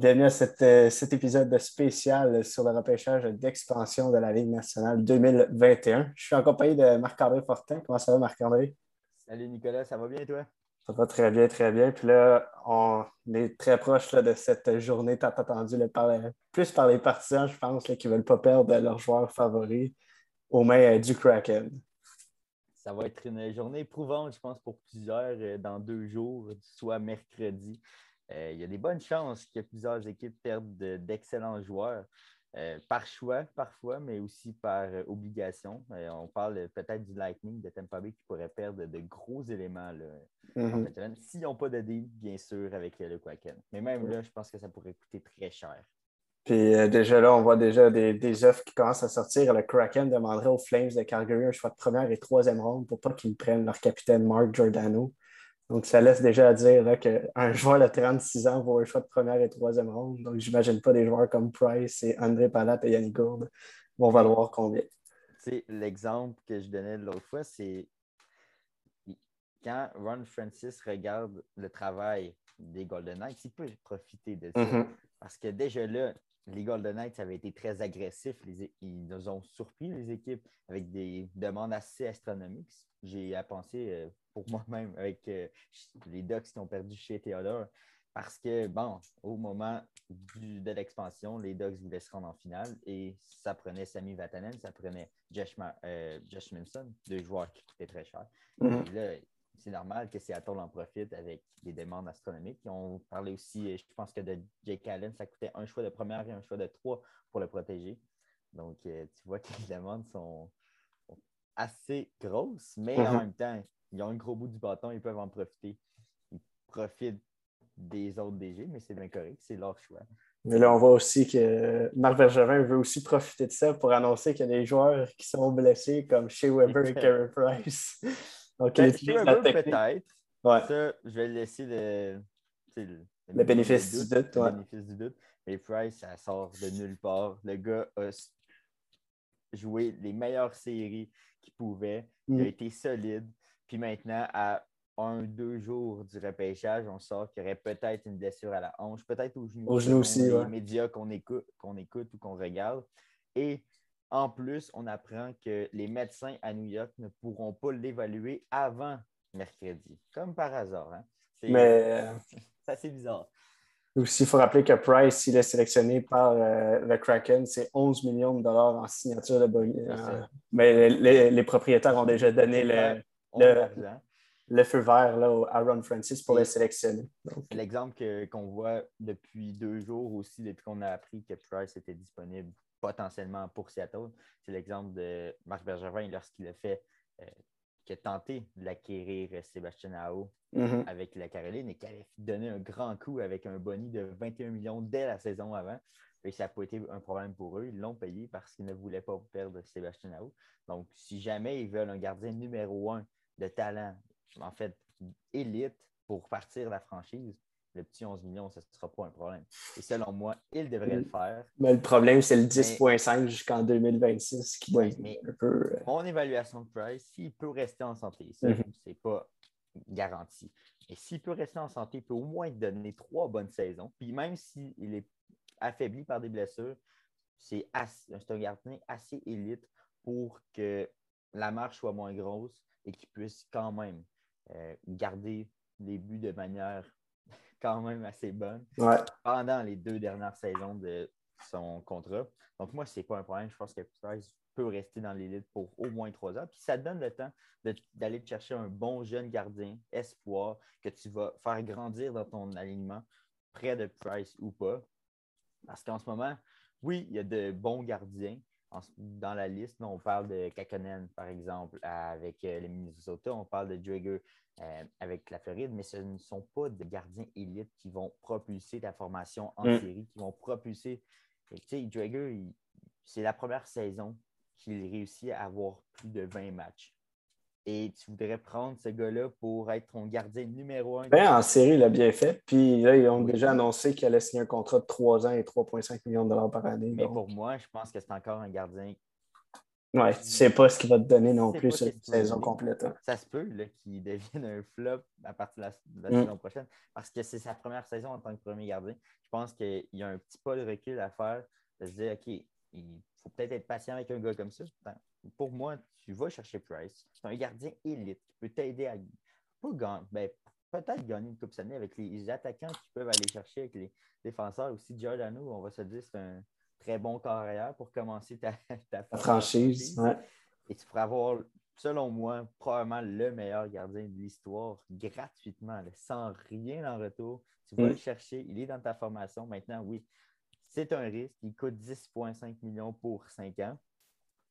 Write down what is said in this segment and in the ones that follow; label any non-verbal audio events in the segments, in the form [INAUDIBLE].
Bienvenue à euh, cet épisode spécial sur le repêchage d'expansion de la Ligue nationale 2021. Je suis en compagnie de Marc-André Fortin. Comment ça va, Marc-André? Salut Nicolas, ça va bien toi? Ça va très bien, très bien. Puis là, on est très proche de cette journée tant attendue, plus par les partisans, je pense, qui ne veulent pas perdre leur joueur favori aux mains euh, du Kraken. Ça va être une journée éprouvante, je pense, pour plusieurs euh, dans deux jours, soit mercredi. Euh, il y a des bonnes chances que plusieurs équipes perdent d'excellents joueurs. par choix parfois, mais aussi par obligation. on parle peut-être du Lightning de Tampa Bay qui pourrait perdre de gros éléments là, mm-hmm. S'ils n'ont pas de deal, bien sûr, avec le Kraken. Mais même là, je pense que ça pourrait coûter très cher. Puis euh, déjà là, on voit déjà des, des, offres qui commencent à sortir. Le Kraken demanderait aux Flames de Calgary un choix de première et troisième ronde pour pas qu'ils prennent leur capitaine Mark Giordano. Donc, ça laisse déjà à dire qu'un [LAUGHS] joueur de 36 ans vaut un choix de première et troisième ronde. Donc, j'imagine pas des joueurs comme Price et André Palat et Yannick Gourde vont valoir combien. L'exemple que je donnais l'autre fois, c'est quand Ron Francis regarde le travail des Golden Knights, il peut profiter de ça. Mm-hmm. Parce que déjà là, les Golden Knights avaient été très agressifs. ils nous ont surpris, les équipes, avec des demandes assez astronomiques. J'ai à penser euh, pour moi-même avec euh, les Ducks qui ont perdu chez Theodore. Parce que, bon, au moment de l'expansion, les Ducks voulaient se rendre en finale et ça prenait Sami Vatanen, ça prenait Josh, euh, Josh Minson, deux joueurs qui coûtaient très cher. Mm-hmm. là, c'est normal que Seattle en profite avec des demandes astronomiques. On parlait aussi, je pense que de Jake Allen, ça coûtait un choix de première et un choix de trois pour le protéger. Donc, tu vois que les demandes sont assez grosses, mais en mhm. même temps, ils ont un gros bout du bâton, ils peuvent en profiter. Ils profitent des autres DG, mais c'est bien correct, c'est leur choix. Mais là, on voit aussi que Marc Bergevin veut aussi profiter de ça pour annoncer qu'il y a des joueurs qui sont blessés, comme Shea Weber et Carey [LAUGHS] Price. OK. Ben, peut-être. Ça, je vais laisser le, le, bénéfice du doute. Le bénéfice du doute. Mais Price, ça sort de nulle part. Le gars a joué les meilleures séries qu'il pouvait. Il a mm. été solide. Puis maintenant, à un, deux jours du repêchage, on sort qu'il y aurait peut-être une blessure à la hanche, peut-être au genou. Au genou aussi, les médias qu'on écoute, qu'on écoute ou qu'on regarde. Et en plus, on apprend que les médecins à New York ne pourront pas l'évaluer avant mercredi, comme par hasard. Hein. Mais [LAUGHS] c'est assez bizarre. Aussi, il faut rappeler que Price, s'il est sélectionné par euh, le Kraken, c'est 11 millions de dollars en signature de bonus. Euh, mais les, propriétaires ont déjà donné le, le, feu vert là, à Ron Francis pour le sélectionner. L'exemple qu'on voit depuis deux jours aussi, depuis qu'on a appris que Price était disponible potentiellement pour Seattle. C'est l'exemple de Marc Bergevin lorsqu'il a fait, euh, qui a tenté de l'acquérir euh, Sébastien Ao mm-hmm. avec la Caroline et qui avait donné un grand coup avec un boni de 21 millions dès la saison avant. Et ça n'a pas été un problème pour eux. Ils l'ont payé parce qu'ils ne voulaient pas perdre Sébastien Ao. Donc, si jamais ils veulent un gardien numéro un de talent, en fait, élite pour partir la franchise, le petit 11 millions, ça ne sera pas un problème. Et selon moi, il devrait le faire. Mais le problème, c'est le 10,5 jusqu'en 2026 qui doit être un peu. Euh, mon évaluation de Price, s'il peut rester en santé, ça, mhm. c'est pas garanti. Et s'il peut rester en santé, il peut au moins donner trois bonnes saisons. Puis même s'il est affaibli par des blessures, c'est un gardien assez élite pour que la marche soit moins grosse et qu'il puisse quand même euh, garder les buts de manière quand même assez bonne pendant les deux dernières saisons de son contrat. Donc, moi, ce n'est pas un problème. Je pense que Price peut rester dans l'élite pour au moins trois ans. Puis ça te donne le temps d'aller chercher un bon jeune gardien, espoir, que tu vas faire grandir dans ton alignement, près de Price ou pas. Parce qu'en ce moment, oui, il y a de bons gardiens, dans la liste, on parle de Kakonen, par exemple, avec euh, les Minnesota, on parle de Drager euh, avec la Floride, mais ce ne sont pas des gardiens élites qui vont propulser la formation en mm. série, qui vont propulser. Tu sais, c'est la première saison qu'il réussit à avoir plus de 20 matchs et tu voudrais prendre ce gars-là pour être ton gardien numéro un. Ben, en série, il a bien fait. Puis là, ils ont déjà annoncé qu'il allait signer un contrat de 3 ans et 3,5 millions de dollars par année. Mais pour moi, je pense que c'est encore un gardien Ouais, tu sais pas ce qu'il va te donner non plus sur une saison complète. Hein. Ça se peut qu'il devienne un flop à partir de la, mm. saison prochaine parce que c'est sa première saison en tant que premier gardien. Je pense qu'il y a un petit pas de recul à faire de se dire, OK, il faut peut-être être patient avec un gars comme ça. Pour moi, tu vas chercher Price. C'est un gardien élite qui peut t'aider à ben, peut-être gagner une Coupe Stanley avec les attaquants qui peuvent aller chercher avec les défenseurs. Aussi, Giordano, on va se dire, c'est un très bon carrière pour commencer ta, [LAUGHS] franchise. Et tu pourrais avoir, selon moi, probablement le meilleur gardien de l'histoire gratuitement, sans rien en retour. Tu vas mm. le chercher, il est dans ta formation. Maintenant, oui, c'est un risque. Il coûte 10,5 millions pour 5 ans.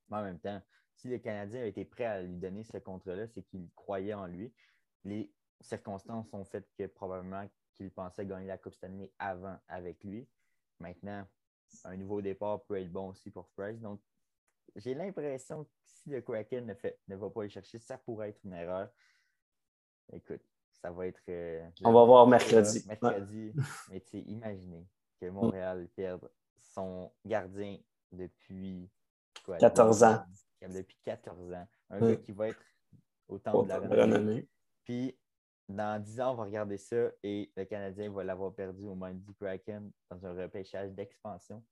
Mais en même temps, si le Canadien a été prêt à lui donner ce contrat-là, c'est qu'il croyait en lui. Les circonstances ont fait que probablement qu'il pensait gagner la Coupe Stanley avant avec lui. Maintenant, un nouveau départ peut être bon aussi pour Price. Donc, j'ai l'impression que si le Kraken ne, fait, ne va pas le chercher, ça pourrait être une erreur. Écoute, ça va être. Euh, On va voir mercredi. mercredi. [LAUGHS] Mais tu sais, imaginez que Montréal perde son gardien depuis 14 ans. Depuis 14 ans. Un gars qui va être au temps de la renommée. Puis dans 10 ans, on va regarder ça et le Canadien va l'avoir perdu au moins du Kraken dans un repêchage d'expansion.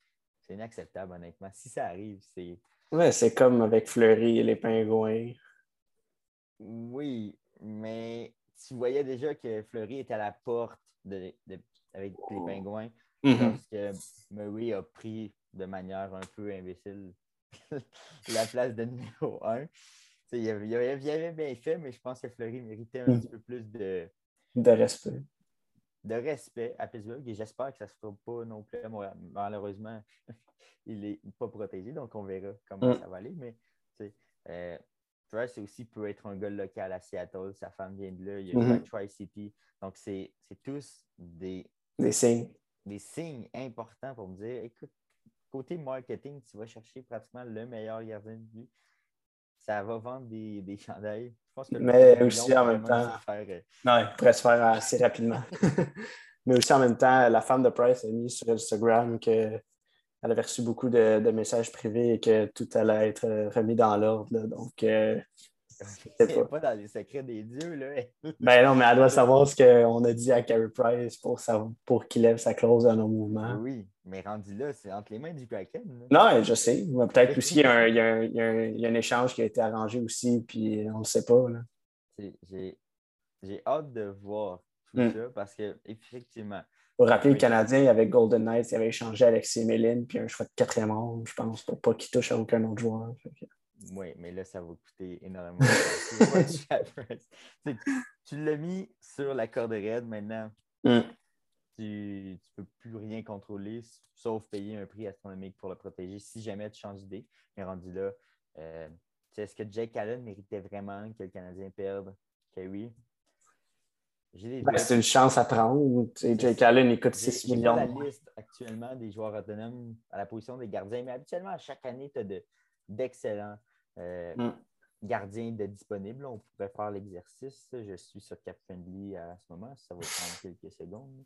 C'est inacceptable, honnêtement. Si ça arrive, c'est. Ouais, c'est comme avec Fleury et les Pingouins. Oui, mais tu voyais déjà que Fleury était à la porte de, avec les Pingouins mm-hmm. parce que Murray a pris de manière un peu imbécile [LAUGHS] la place de numéro 1 il avait, avait, bien fait, mais je pense que Fleury méritait un mm. petit peu plus de, de respect. De respect à Pittsburgh. Et j'espère que ça ne se fera pas non plus Malheureusement, [LAUGHS] il n'est pas protégé, donc on verra comment mm. ça va aller. Mais euh, Price aussi peut être un gars local à Seattle. Sa femme vient de là. Il y a mm-hmm. Tri-City. Donc, c'est tous des, des signes. Des signes importants pour me dire écoute, côté marketing, tu vas chercher pratiquement le meilleur gardien de but ça va vendre des, des chandails. Mais aussi en même temps. Euh, non, il pourrait se faire assez rapidement. [LAUGHS] Mais aussi en même temps, la femme de Price a mis sur Instagram qu'elle avait reçu beaucoup de, de, messages privés et que tout allait être remis dans l'ordre. Donc, euh, c'est pas. dans les secrets des dieux, là. [LAUGHS] ben non, mais elle doit savoir ce qu'on a dit à Carey Price pour, pour qu'il lève sa clause dans nos mouvements. Oui, mais rendu là, c'est entre les mains du Kraken. Non, je sais. Peut-être aussi, il y, a un, il, y a un, il y, a un, échange qui a été arrangé aussi, puis on ne le sait pas. J'ai hâte de voir tout hmm. ça parce qu'effectivement. Pour rappeler, le Canadien, avec Golden Knights, il avait échangé Alexis Méline, puis un choix de quatrième ronde, je pense, pour pas qu'il touche à aucun autre joueur. Oui, mais là, ça va coûter énormément. [LAUGHS] tu, l'as mis sur la corde raide maintenant. Mm. Tu ne peux plus rien contrôler, sauf payer un prix astronomique pour le protéger si jamais tu changes d'idée. Mais rendu là, euh, est-ce que Jake Allen méritait vraiment que le Canadien perde? Oui. Ben, c'est une chance à prendre. Jake Allen, il coûte 6 millions. la liste actuellement des joueurs autonomes à la position des gardiens, mais habituellement, à chaque année, tu as d'excellents euh, mm. gardien de disponible. On pourrait faire l'exercice. Je suis sur CapFriendly à ce moment. Ça va prendre [LAUGHS] quelques secondes.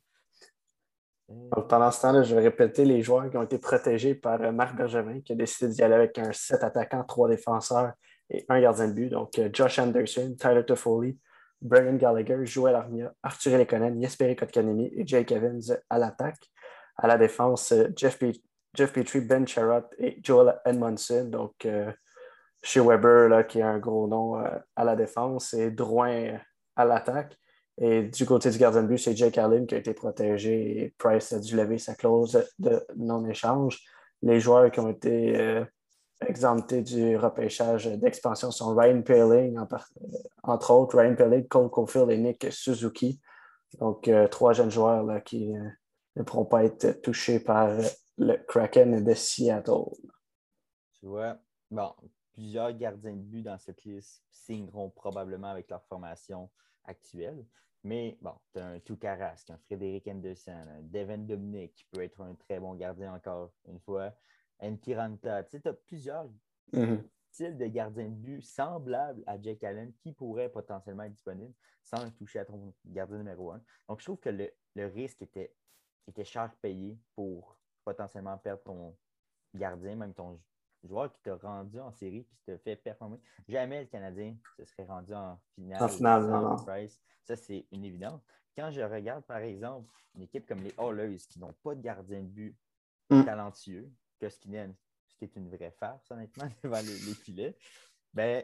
Euh, pendant ce temps-là, je vais répéter les joueurs qui ont été protégés par euh, Marc Bergevin, qui a décidé d'y aller avec un 7 attaquants, 3 défenseurs et un gardien de but. Donc, Josh Anderson, Tyler Toffoli, Brian Gallagher, Joel Armia, Arthur Lekonen, Jesperi Kotkanemi et Jake Evans à l'attaque. À la défense, Jeff, Petrie, Ben Sherratt et Joel Edmondson. Donc, chez Weber, là, qui a un gros nom euh, à la défense, et Drouin à l'attaque. Et du côté du gardien de but, c'est Jake Allen qui a été protégé et Price a dû lever sa clause de non-échange. Les joueurs qui ont été euh, exemptés du repêchage d'expansion sont Ryan Peeling, euh, entre autres, Ryan Peeling, Cole Caulfield et Nick Suzuki. Donc, trois jeunes joueurs là, qui ne pourront pas être touchés par le Kraken de Seattle. Tu vois, bon, plusieurs gardiens de but dans cette liste signeront probablement avec leur formation actuelle. Mais bon, tu as un Toukaras, un Frédéric Henderson, un Devin Dominic qui peut être un très bon gardien encore une fois, un Tiranta. Tu sais, as plusieurs mm-hmm. styles de gardiens de but semblables à Jake Allen qui pourraient potentiellement être disponibles sans toucher à ton gardien numéro un. Donc, je trouve que le, le risque était, était cher payé pour potentiellement perdre ton gardien, même ton joueur qui t'a rendu en série qui t'a fait performer. Jamais le Canadien se serait rendu en finale. En finale, non, Ça, c'est une évidence. Quand je regarde, par exemple, une équipe comme les Oilers qui n'ont pas de gardien de but mm. talentueux, Koskinen, c'est une vraie farce, honnêtement, [LAUGHS] devant les, filets, ben,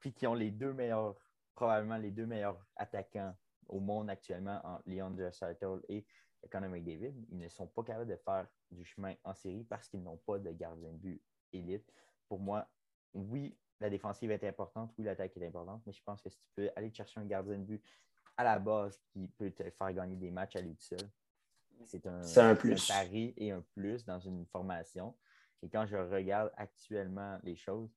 puis qui ont les deux meilleurs, probablement les deux meilleurs attaquants au monde actuellement, en Leon Draisaitl et Conor McDavid, ils ne sont pas capables de faire du chemin en série parce qu'ils n'ont pas de gardien de but élite. Pour moi, oui, la défensive est importante, oui, l'attaque est importante, mais je pense que si tu peux aller chercher un gardien de but à la base qui peut te faire gagner des matchs à lui seul, c'est un, plus. pari et un plus dans une formation. Et quand je regarde actuellement les choses,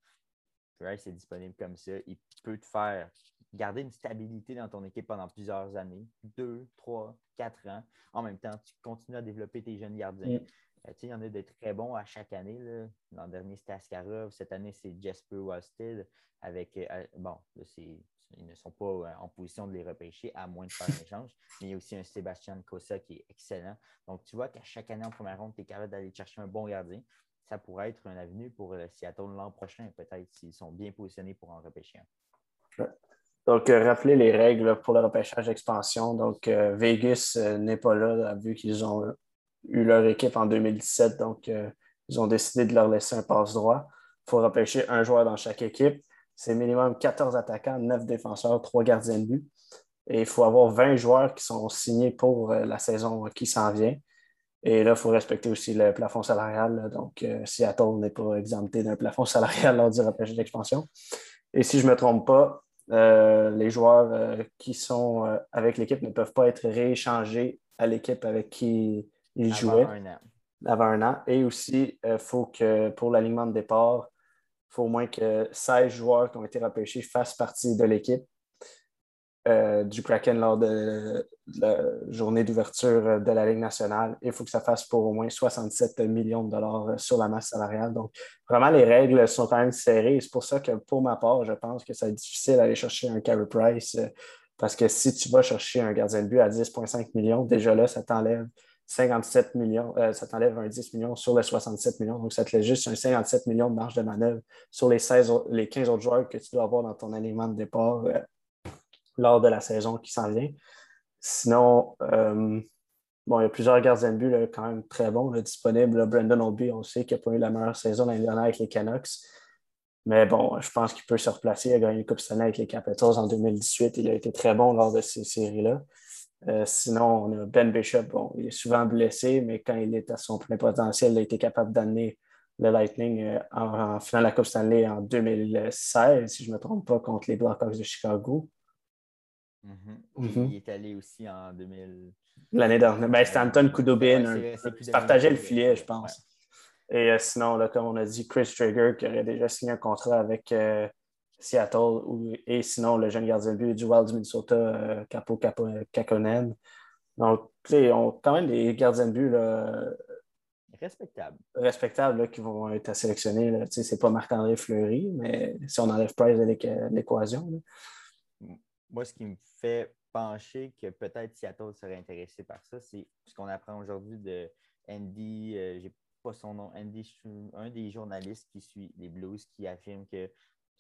Price est disponible comme ça. Il peut te faire garder une stabilité dans ton équipe pendant plusieurs années, deux, trois, quatre ans. En même temps, tu continues à développer tes jeunes gardiens. Mm. Euh, il y en a de très bons à chaque année. L'an dernier, c'était Askarov. Cette année, c'est Jasper Wasted. Avec, euh, bon, ils ne sont pas euh, en position de les repêcher à moins de faire un échange. Mais il y a aussi un Sébastien Kosa qui est excellent. Donc, tu vois qu'à chaque année en première ronde, tu es capable d'aller chercher un bon gardien. Ça pourrait être un avenue pour Seattle l'an prochain, peut-être, s'ils sont bien positionnés pour en repêcher un. Donc, euh, rappeler les règles pour le repêchage d'expansion. Donc, euh, Vegas euh, n'est pas là, vu qu'ils ont eu leur équipe en 2017. Donc, ils ont décidé de leur laisser un passe-droit. Il faut repêcher un joueur dans chaque équipe. C'est minimum 14 attaquants, 9 défenseurs, 3 gardiens de but. Et il faut avoir 20 joueurs qui sont signés pour la saison qui s'en vient. Et là, il faut respecter aussi le plafond salarial. Donc, Seattle n'est pas exempté d'un plafond [LAUGHS] salarial lors du repêchage d'expansion. Et si je ne me trompe pas, euh, les joueurs euh, qui sont euh, avec l'équipe ne peuvent pas être rééchangés à l'équipe avec qui ils jouaient avant un an. Et aussi, il faut que pour l'alignement de départ, il faut au moins que 16 joueurs qui ont été repêchés fassent partie de l'équipe. Euh, du Kraken lors de, la journée d'ouverture de la Ligue nationale. Il faut que ça fasse pour au moins 67 millions de dollars sur la masse salariale. Donc, vraiment, les règles sont quand même serrées. C'est pour ça que, pour ma part, je pense que c'est difficile d'aller chercher un carry price euh, parce que si tu vas chercher un gardien de but à 10,5 millions, déjà là, ça t'enlève 57 millions, euh, ça t'enlève un 10 millions sur les 67 millions. Donc, ça te laisse juste un 57 millions de marge de manœuvre sur les, 16, les 15 autres joueurs que tu dois avoir dans ton alignement de départ lors de la saison qui s'en vient. Sinon, euh, bon, il y a plusieurs gardiens de but quand même très bons disponibles. Brandon Oldby, on sait qu'il n'a pas eu la meilleure saison l'année dernière avec les Canucks. Mais bon, je pense qu'il peut se replacer. Il a gagné une Coupe Stanley avec les Capitals en 2018. Il a été très bon lors de ces séries-là. Euh, sinon, on a Ben Bishop. Bon, il est souvent blessé, mais quand il est à son plein potentiel, il a été capable d'amener le Lightning euh, en, finale de la Coupe Stanley en 2016, si je ne me trompe pas, contre les Blackhawks de Chicago. Mhm. Mhm. Il est allé aussi en 2000. L'année dernière. Ben, c'était Anton Kudobin. il partageait le filet, je pense. Et euh, sinon, là, comme on a dit, Chris Trigger qui aurait déjà signé un contrat avec euh, Seattle. et sinon, le jeune gardien de but du Wild du Minnesota, euh, Capo, Capo Kakonen. Donc, on quand même des gardiens de but respectables. Respectables qui vont être sélectionnés. Ce n'est pas Marc-André Fleury, mais si on enlève Price de l'équation moi, ce qui me fait pencher que peut-être Seattle serait intéressé par ça, c'est ce qu'on apprend aujourd'hui de Andy, je euh, j'ai pas son nom, Andy, un des journalistes qui suit les Blues, qui affirme que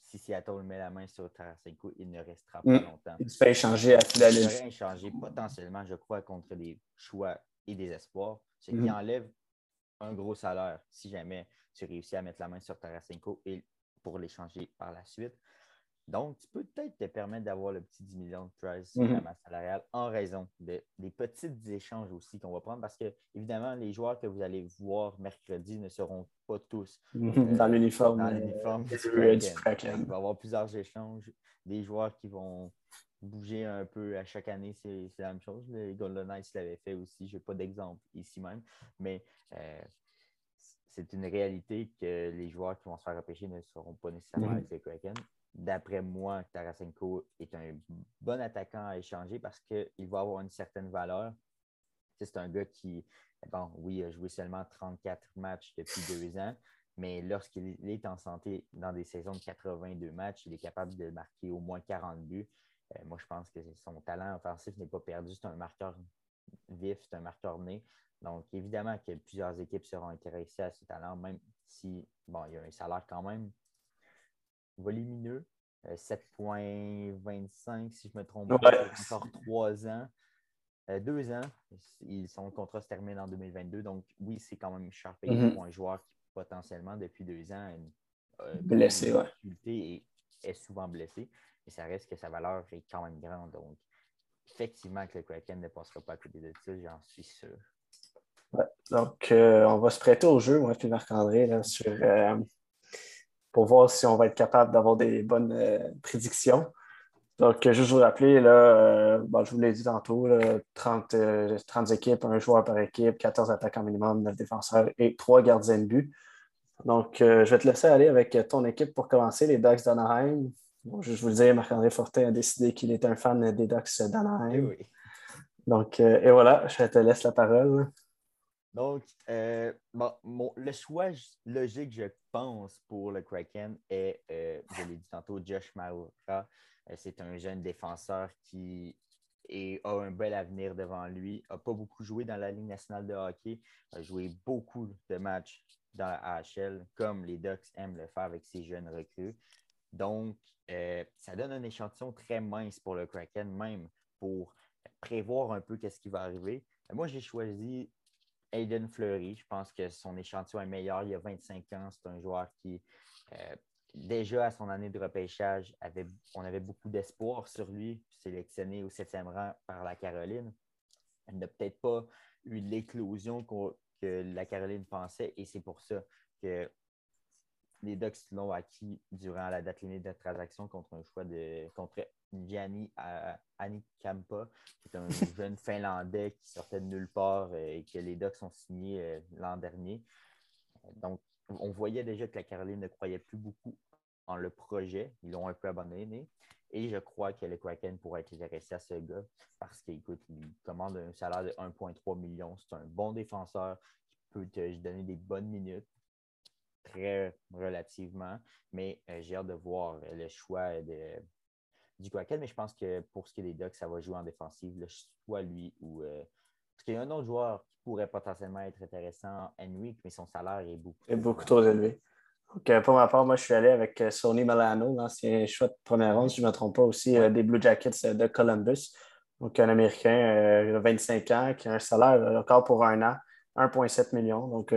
si Seattle met la main sur Tarasenko, il ne restera pas mm. longtemps. Il se fait échanger à Philadelphie. Il serait échanger potentiellement, je crois, contre des choix et des espoirs. C'est qu'il mm. enlève un gros salaire si jamais tu réussis à mettre la main sur Tarasenko et pour l'échanger par la suite. Donc, tu peux peut-être te permettre d'avoir le petit 10 millions de price sur la mhm. masse salariale en raison des petits échanges aussi qu'on va prendre parce que, évidemment, les joueurs que vous allez voir mercredi ne seront pas tous mhm. dans l'uniforme. Dans euh, l'uniforme Il va y avoir plusieurs échanges, des joueurs qui vont bouger un peu à chaque année, c'est la même chose. Les Golden Knights l'avaient fait aussi. Je n'ai pas d'exemple ici même, mais euh, c'est une réalité que les joueurs qui vont se faire repêcher ne seront pas nécessairement mhm. avec les Kraken d'après moi, Tarasenko est un bon attaquant à échanger parce qu'il va avoir une certaine valeur. C'est un gars qui, bon, oui, a joué seulement 34 matchs depuis deux ans, mais lorsqu'il est en santé dans des saisons de 82 matchs, il est capable de marquer au moins 40 buts. Euh, moi, je pense que son talent offensif n'est pas perdu. C'est un marqueur vif, c'est un marqueur né. Donc, évidemment que plusieurs équipes seront intéressées à ce talent, même si, bon, il y a un salaire quand même volumineux. 7,25 euh, si je me trompe pas, encore trois ans. Euh, deux ans, son contrat se termine en 2022. Donc, oui, c'est quand même cher payé mm-hmm. pour un joueur qui, potentiellement, depuis deux ans, euh, blessé, ouais. et est souvent blessé. Mais ça reste que sa valeur est quand même grande. Donc, effectivement, que le Kraken ne passera pas à côté de ça, j'en suis sûr. Donc, on va se prêter au jeu, moi et Marc-André, sur pour voir si on va être capable d'avoir des bonnes euh, prédictions. Donc, juste vous rappeler, là, euh, je vous l'ai dit tantôt, 30, 30, euh, équipes, un joueur par équipe, 14 attaquants minimum, 9 défenseurs et 3 gardiens de but. Donc, je vais te laisser aller avec ton équipe pour commencer, les Ducks d'Anaheim. je vous le dis, Marc-André Fortin a décidé qu'il est un fan des Ducks d'Anaheim. Oui. Donc, et voilà, je te laisse la parole. Donc, euh, le choix logique, je pense, pour le Kraken est, euh, je l'ai dit tantôt, Josh Maura. Euh, c'est un jeune défenseur qui a un bel avenir devant lui. n'a pas beaucoup joué dans la Ligue nationale de hockey, a joué beaucoup de matchs dans la AHL, comme les Ducks aiment le faire avec ces jeunes recrues. Donc, ça donne un échantillon très mince pour le Kraken, même pour prévoir un peu qu'est-ce qui va arriver. Moi, j'ai choisi Aiden Fleury, je pense que son échantillon est meilleur. Il a 25 ans. C'est un joueur qui, euh, déjà à son année de repêchage, avait, on avait beaucoup d'espoir sur lui, sélectionné au septième rang par la Caroline. Il n'a peut-être pas eu l'éclosion que la Caroline pensait et c'est pour ça que les Ducks l'ont acquis durant la date limite de transaction contre un choix de contre Gianni Anikampa, qui est un [LAUGHS] jeune Finlandais qui sortait de nulle part euh, et que les Ducks ont signé euh, l'an dernier. Donc, on voyait déjà que la Caroline ne croyait plus beaucoup en le projet. Ils l'ont un peu abandonné. Et je crois que le Kraken pourrait être intéressé à ce gars parce qu'il commande un salaire de 1,3 million. C'est un bon défenseur qui peut te donner des bonnes minutes très relativement. Mais euh, j'ai hâte de voir le choix de, du Kraken, mais je pense que pour ce qui est des Ducks, ça va jouer en défensive, soit lui ou. Euh, parce qu'il y a un autre joueur qui pourrait potentiellement être intéressant, Henry, mais son salaire est beaucoup, est beaucoup trop élevé. Donc, pour ma part, moi, je suis allé avec euh, Sony Milano, l'ancien choix de première ronde, si je ne me trompe pas, aussi euh, des Blue Jackets de Columbus. Donc, un Américain, 25 ans, qui a un salaire encore pour un an, 1,7 million. Donc,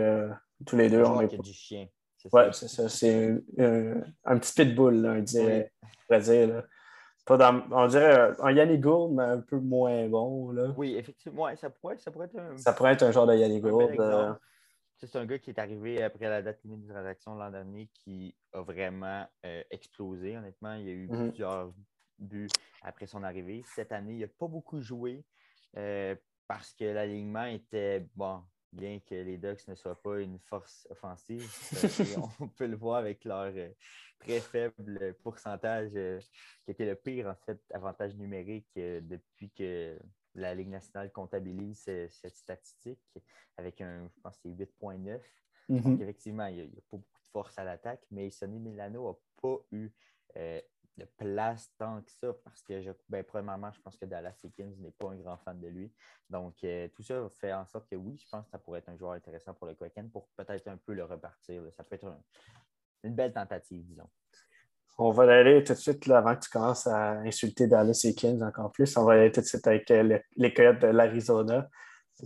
tous les deux, on est. du chien. Oui, c'est ça. C'est un, petit pitbull, on dirait, dire on dirait un Yannick Gould, mais un peu moins bon. Là. Oui, effectivement. ça, pourrait, ça pourrait être un. Ça pourrait être un genre de Yannick Gould. Euh. C'est un gars qui est arrivé après la date limite de transaction l'an dernier qui a vraiment euh, explosé. Honnêtement, il y a eu mhm. plusieurs buts après son arrivée. Cette année, il n'a pas beaucoup joué euh, parce que l'alignement était bon bien que les Ducks ne soient pas une force offensive. [LAUGHS] on peut le voir avec leur euh, très faible pourcentage, euh, qui était le pire, en fait, avantage numérique euh, depuis que la Ligue nationale comptabilise cette statistique, avec un, je pense, c'est 8,9. Donc, mm-hmm. effectivement, il n'y a, pas beaucoup de force à l'attaque, mais Sonny Milano n'a pas eu de place tant que ça parce que, je, ben, premièrement, je pense que Dallas Eakins n'est pas un grand fan de lui. Donc, euh, tout ça fait en sorte que oui, je pense que ça pourrait être un joueur intéressant pour le Kraken pour peut-être un peu le repartir. Ça peut être une belle tentative, disons. On va aller tout de suite, avant que tu commences à insulter Dallas Eakins encore plus, on va aller tout de suite avec euh, les Coyotes de l'Arizona.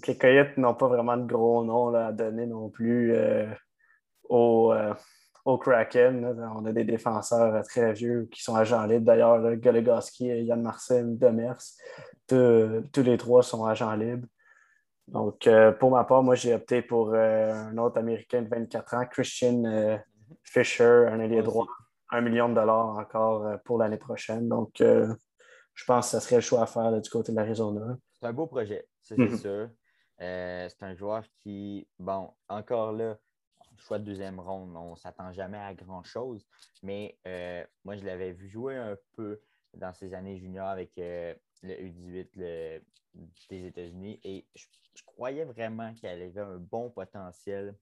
Les Coyotes n'ont pas vraiment de gros noms à donner non plus euh, au au Kraken. on a des défenseurs très vieux qui sont agents libres. D'ailleurs, Goligoski, Yann Marcel, Demers, tous les trois sont agents libres. Donc, euh, pour ma part, moi, j'ai opté pour euh, un autre Américain de 24 ans, Christian euh, Fisher, un allié droit, un million de dollars encore pour l'année prochaine. Donc, je pense que ce serait le choix à faire du côté de l'Arizona. C'est un beau projet, c'est mhm. sûr. c'est un joueur qui, bon, encore là, choix de deuxième ronde. On ne s'attend jamais à grand-chose. Mais euh, moi, je l'avais vu jouer un peu dans ses années juniors avec euh, le U18 des États-Unis et je, croyais vraiment qu'il avait un bon potentiel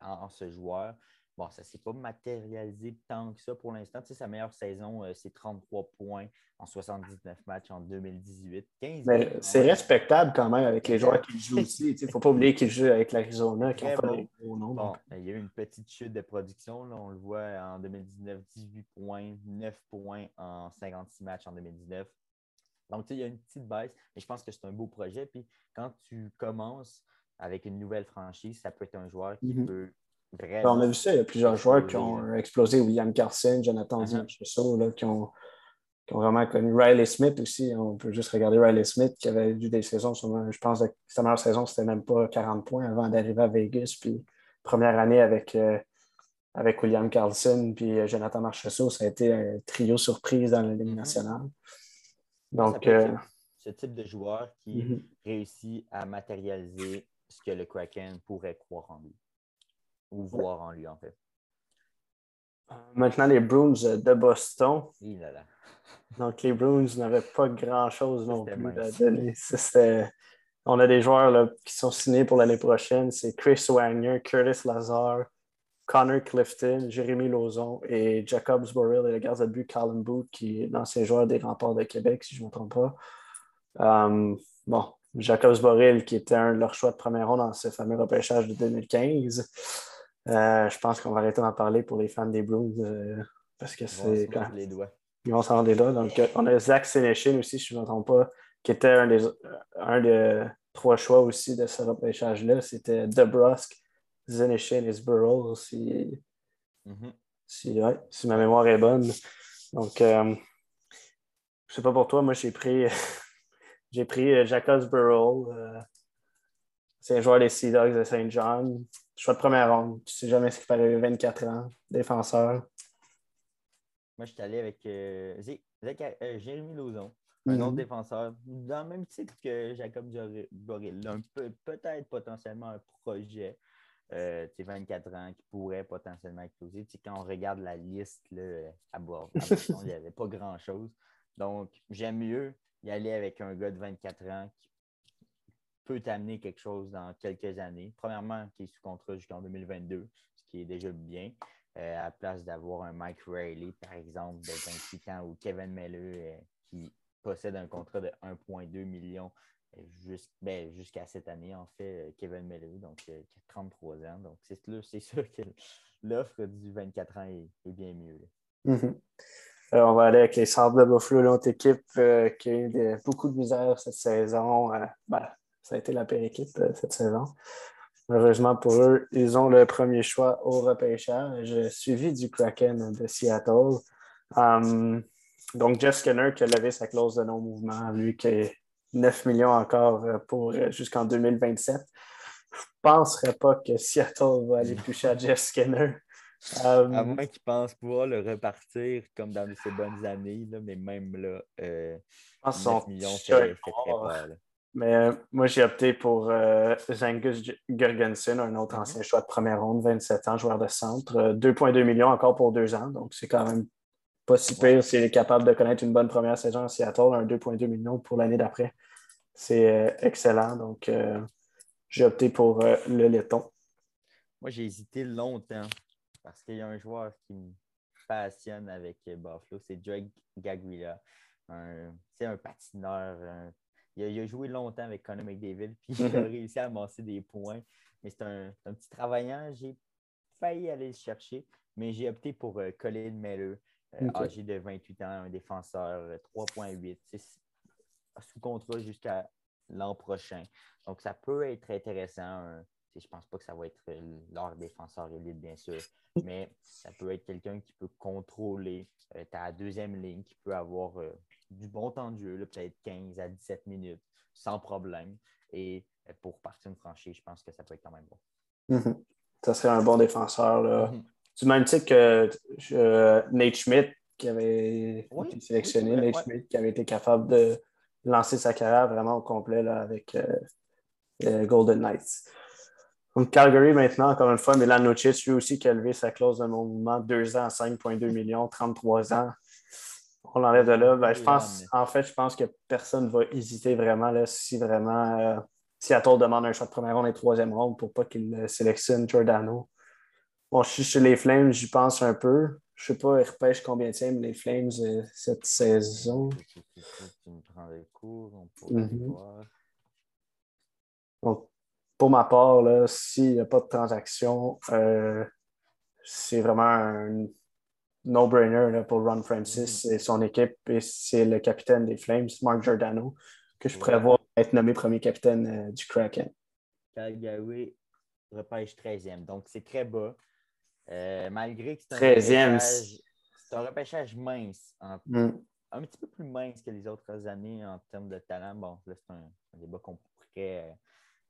en, ce joueur. Bon, ça ne s'est pas matérialisé tant que ça pour l'instant. Tu sais, sa meilleure saison, euh, c'est 33 points en 79 matchs en 2018. Mais c'est respectable quand même avec les joueurs qui jouent aussi. Il ne faut pas oublier qu'il joue avec l'Arizona, qui n'a pas des gros noms. Bon, il y a eu une petite chute de production. on le voit en 2019, 18 points, 9 points en 56 matchs en 2019. Donc, il y a une petite baisse, mais je pense que c'est un beau projet. Puis quand tu commences avec une nouvelle franchise, ça peut être un joueur qui mhm. peut on a vu ça, il y a plusieurs joueurs qui ont explosé. William Carson, Jonathan uh qui, ont, vraiment connu. Riley Smith aussi. On peut juste regarder Riley Smith qui avait eu des saisons. je pense que sa meilleure saison, c'était même pas 40 points avant d'arriver à Vegas. Puis première année avec, euh, avec William Carlson puis euh, Jonathan Marchessault, ça a été un trio surprise dans la Ligue mm-hmm. nationale. Donc, euh, ce type de joueur qui mm-hmm. réussit à matérialiser ce que le Kraken pourrait croire en lui ou voir en lui, en fait. Euh, maintenant, les Bruins de Boston. là [LAUGHS] Donc, les Bruins n'avaient pas grand-chose non plus à donner. On a des joueurs là, qui sont signés pour l'année prochaine. C'est Chris Wagner, Curtis Lazar, Connor Clifton, Jérémy Lauzon et Jacobs Borrell et le gardien de but Colin Booth, qui est l'ancien joueur des remparts de Québec, si je ne me trompe pas. Euh, bon, Jacobs Borrell, qui était un de leurs choix de première ronde dans ce fameux repêchage de 2015. Euh, je pense qu'on va arrêter d'en parler pour les fans des Bruins euh, parce que c'est. Quand... les doigts. Ils vont s'en rendre les doigts. Donc, euh, on a Zach Seneshin aussi, si je ne m'entends pas, qui était un des, un trois choix aussi de ce repêchage-là. C'était Debrusk, Zeneshin et Sburrow, si, mm-hmm. si, si, ma mémoire est bonne. Donc, je ne sais pas pour toi, moi, j'ai pris, [LAUGHS] j'ai pris Jacob Burrow. C'est un joueur des Sea Dogs de Saint John. Choix de première ronde. Tu sais jamais ce qui peut arriver. 24 ans, défenseur. Moi, je suis allé avec euh, euh, Jérémy Lauzon, un autre mhm. défenseur, dans le même titre que Jacob Boril. Peut-être potentiellement un projet. Euh, 24 ans qui pourrait potentiellement exploser. quand on regarde la liste là, à bord, il n'y avait pas grand-chose. Donc, j'aime mieux y aller avec un gars de 24 ans qui peut t'amener quelque chose dans quelques années. Premièrement, qui est sous contrat jusqu'en 2022, ce qui est déjà bien. Euh, à la place d'avoir un Mike Riley, par exemple, de 28 ans, ou Kevin Melleux, euh, qui possède un contrat de 1,2 million euh, ben, jusqu'à cette année, en fait, Kevin Melleux, donc a 33 ans. Donc, c'est sûr que l'offre du 24 ans est, bien mieux. Mm-hmm. on va aller avec les Sables de Buffalo, l'autre équipe qui a eu beaucoup de misère cette saison. Ben, ça a été la pire équipe euh, cette saison. Heureusement pour eux, ils ont le premier choix au repêchage, suivi du Kraken de Seattle. Um, donc, Jeff Skinner qui a levé sa clause de non-mouvement, lui qui a 9 millions encore euh, pour euh, jusqu'en 2027. Je ne penserais pas que Seattle va aller toucher à Jeff Skinner. Um, à moins qu'ils pensent pouvoir le repartir comme dans ses bonnes années, mais même là, euh, 9 millions, c'est très fort. Mais euh, moi, j'ai opté pour euh, Zangus Gergensen, un autre mhm. ancien choix de première ronde, 27 ans, joueur de centre. 2,2 euh, millions encore pour deux ans. Donc, c'est quand même pas si pire s'il est capable de connaître une bonne première saison à Seattle, un 2,2 millions pour l'année d'après. C'est excellent. Donc, j'ai opté pour le laiton. Moi, j'ai hésité longtemps parce qu'il y a un joueur qui me passionne avec Buffalo, c'est Drake Gaguila. C'est un patineur, il a, joué longtemps avec Conor McDavid, [LAUGHS] puis il a mhm. réussi à amasser des points. Mais c'est un, petit travaillant. J'ai failli aller le chercher, mais j'ai opté pour euh, Colin Melleux, euh, âgé de 28 ans, un défenseur 3.8, euh, sous contrat jusqu'à l'an prochain. Donc, ça peut être intéressant. je ne pense pas que ça va être leur défenseur élite, bien sûr, mais ça peut être quelqu'un qui peut contrôler ta deuxième ligne, qui peut avoir du bon temps de jeu, peut-être 15 à 17 minutes, sans problème. Et euh, pour partir une franchise, je pense que ça peut être quand même bon. Mhm. Ça serait un bon défenseur. Là. Mhm. Du même titre que Nate Schmidt, qui avait été sélectionné, Nate Schmidt, qui avait été capable de lancer sa carrière vraiment au complet là, avec euh, Golden Knights. Donc, Calgary maintenant, encore une fois, Milan Lucic, lui aussi, qui a levé sa clause de mouvement, 2 ans, 5,2 millions, 33 ans on l'enlève de là. Ben, je pense, en fait, je pense que personne ne va hésiter vraiment là, si vraiment si euh, Seattle demande un choix de première ronde et troisième ronde pour pas qu'il sélectionne Giordano. Bon, je suis chez les Flames, j'y pense un peu. Je ne sais pas, ils repêchent combien de tiens les Flames euh, cette saison. Tu me prends les cours, on pourrait Mhm. voir. Donc, pour ma part, s'il n'y a pas de transaction, euh, c'est vraiment un no-brainer pour Ron Francis et son équipe. Et c'est le capitaine des Flames, Mark Giordano, que je voir être nommé premier capitaine euh, du Kraken. Calgary repêche 13e, donc c'est très bas. Euh, malgré que c'est un 13e, repêchage, c'est un repêchage mince, en- Mm. un petit peu plus mince que les autres années en termes de talent. Bon, là, c'est un, un débat qu'on pourrait euh,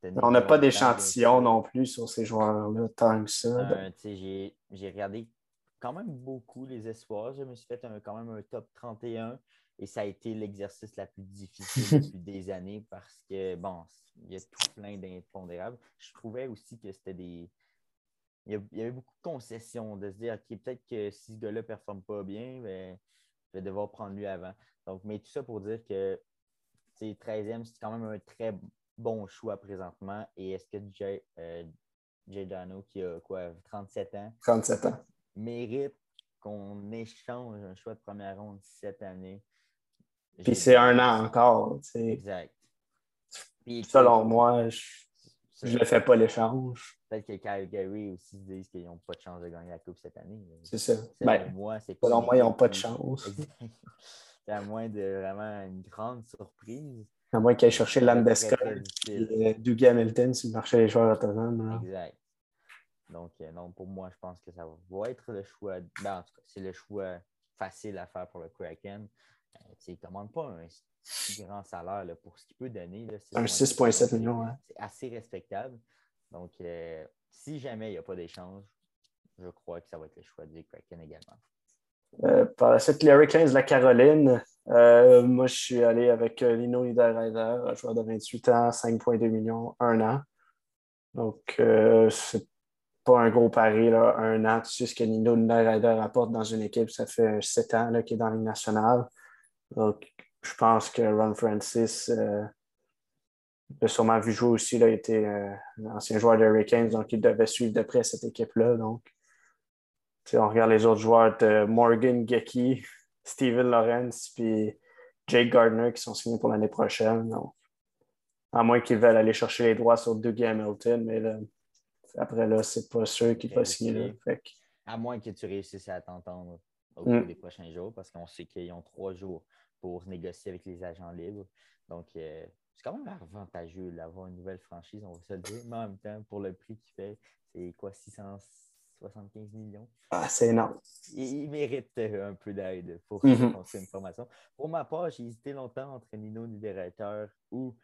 tenir On n'a pas d'échantillon non plus sur ces joueurs-là, tant que ça. Euh, j'ai regardé quand même beaucoup les espoirs. Je me suis fait un- quand même un top 31 et ça a été l'exercice la plus difficile [LAUGHS] depuis des années parce que, bon, il y a tout plein d'impondérables. Je trouvais aussi que c'était des. Il y, avait beaucoup de concessions de se dire, OK, peut-être que si ce gars-là ne performe pas bien, ben, je vais devoir prendre lui avant. Donc, mais tout ça pour dire que tu sais, 13e, c'est quand même un très bon choix présentement. Et est-ce que Jay, euh, Jay Dano, qui a quoi, 37 ans, 37 ans. Mérite qu'on échange un choix de première ronde cette année? Puis c'est un an encore. tu sais. Exact. Puis, Selon moi, je ne fais pas l'échange. Peut-être que Calgary aussi se disent qu'ils n'ont pas de chance de gagner la Coupe cette année. C'est ça. Selon Ben, moi, c'est selon moi, ils n'ont pas de chance. [LAUGHS] À moins de vraiment une grande surprise. À moins qu'ils très, très difficile. et euh, Dougie Hamilton sur le marché des joueurs autonomes. Exact. Donc, euh, non, pour moi, je pense que ça va être le choix. ben, en tout cas, c'est le choix facile à faire pour le Kraken. Euh, il ne commande pas un si grand salaire là, pour ce qu'il peut donner. là, Un 6,7 6,7 millions. hein. C'est assez respectable. Donc, euh, si jamais il n'y a pas d'échange, je crois que ça va être le choix du Kraken également. Euh, par la suite, les Hurricanes de la Caroline. Euh, moi, je suis allé avec Lino Niederreiter, un joueur de 28 ans, 5,2 millions, un an. Donc, euh, c'est pas un gros pari, là, un an. Tu sais ce que Nino Niederreiter apporte dans une équipe, ça fait 7 ans qu'il est dans Ligue nationale. Donc, je pense que Ron Francis euh, l'a sûrement vu jouer aussi. Là, il était euh, ancien joueur des Hurricanes, donc il devait suivre de près cette équipe-là. Donc, tu sais, on regarde les autres joueurs de Morgan Gecky, [LAUGHS] Steven Lawrence, puis Jake Gardner qui sont signés pour l'année prochaine. Donc, à moins qu'ils veulent aller chercher les droits sur Dougie Hamilton, mais là, après là, c'est pas sûr qu'il va signer là. risqué. Fait que, À moins que tu réussisses à t'entendre au Mm. cours des prochains jours, parce qu'on sait qu'ils ont trois jours pour négocier avec les agents libres. Donc, euh, c'est quand même avantageux d'avoir une nouvelle franchise, on va se le dire. Mais en même temps, pour le prix qu'il fait, c'est quoi, 675 millions? ah, c'est énorme. Il, il mérite un peu d'aide pour Mhm. construire une formation. Pour ma part, j'ai hésité longtemps entre Nino Niederreiter ou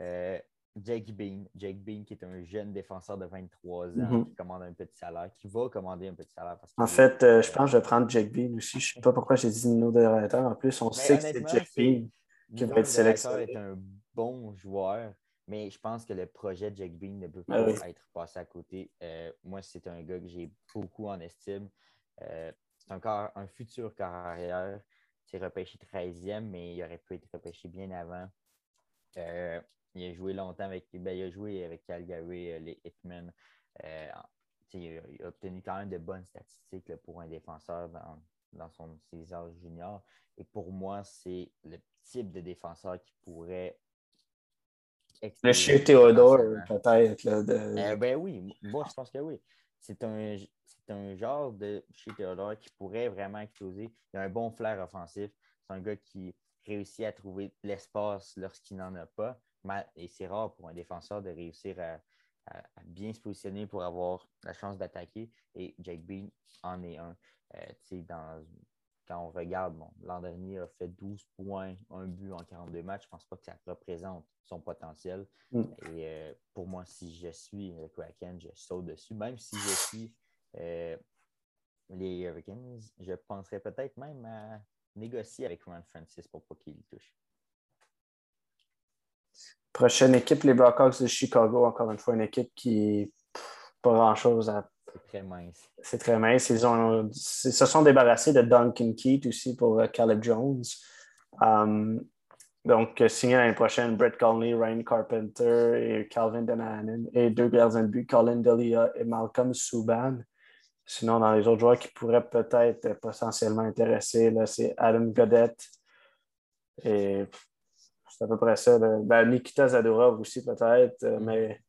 euh, Jake Bean. Jake Bean, qui est un jeune défenseur de 23 ans Mhm. qui commande un petit salaire, qui va commander un petit salaire. Parce En fait, euh, je euh, pense que je vais prendre Jake Bean aussi. Je ne sais pas pourquoi j'ai dit Nino Niederreiter. En plus, on Mais sait que c'est Jake Bean. qui va être sélectionné. est un bon joueur, mais je pense que le projet de Jake Bean ne peut Ah pas oui. être passé à côté. Euh, moi, c'est un gars que j'ai beaucoup en estime. Euh, c'est encore un futur carrière. C'est repêché 13e, mais il aurait pu être repêché bien avant. Euh, il a joué longtemps avec. ben, il a joué avec Calgary, euh, les Hitmen. Euh, il, a, il a obtenu quand même de bonnes statistiques là, pour un défenseur dans, dans son, ses âges juniors. Et pour moi, c'est le type de défenseur qui pourrait. Le chez Théodore, peut-être. de- Euh, ben oui, moi je pense que oui. C'est un, un genre de chez Théodore qui pourrait vraiment exploser. Il a un bon flair offensif. C'est un gars qui réussit à trouver l'espace lorsqu'il n'en a pas. Et c'est rare pour un défenseur de réussir à, à- à bien se positionner pour avoir la chance d'attaquer. Et Jake Bean en est un. Euh, dans, quand on regarde, bon, l'an dernier, il a fait 12 points, un but en 42 matchs. Je ne pense pas que ça représente son potentiel. Mm. Et euh, pour moi, si je suis le Kraken, je saute dessus. Même si je suis euh, les Hurricanes, je penserais peut-être même à négocier avec Ron Francis pour pas qu'il touche. Prochaine équipe, les Blackhawks de Chicago. Encore une fois, une équipe qui pff, pas grand-chose à. C'est très mince. C'est très mince. Ils, ont, ils se sont débarrassés de Duncan Keith aussi pour euh, Caleb Jones. Um, donc, euh, signé l'année prochaine, Brett Conley, Ryan Carpenter et Calvin Denanen et deux gardiens de but, Colin Delia et Malcolm Subban. Sinon, dans les autres joueurs qui pourraient peut-être potentiellement intéresser, c'est Adam Godette. Et c'est à peu près ça. Ben, Nikita Zadorov aussi, peut-être. Euh, mais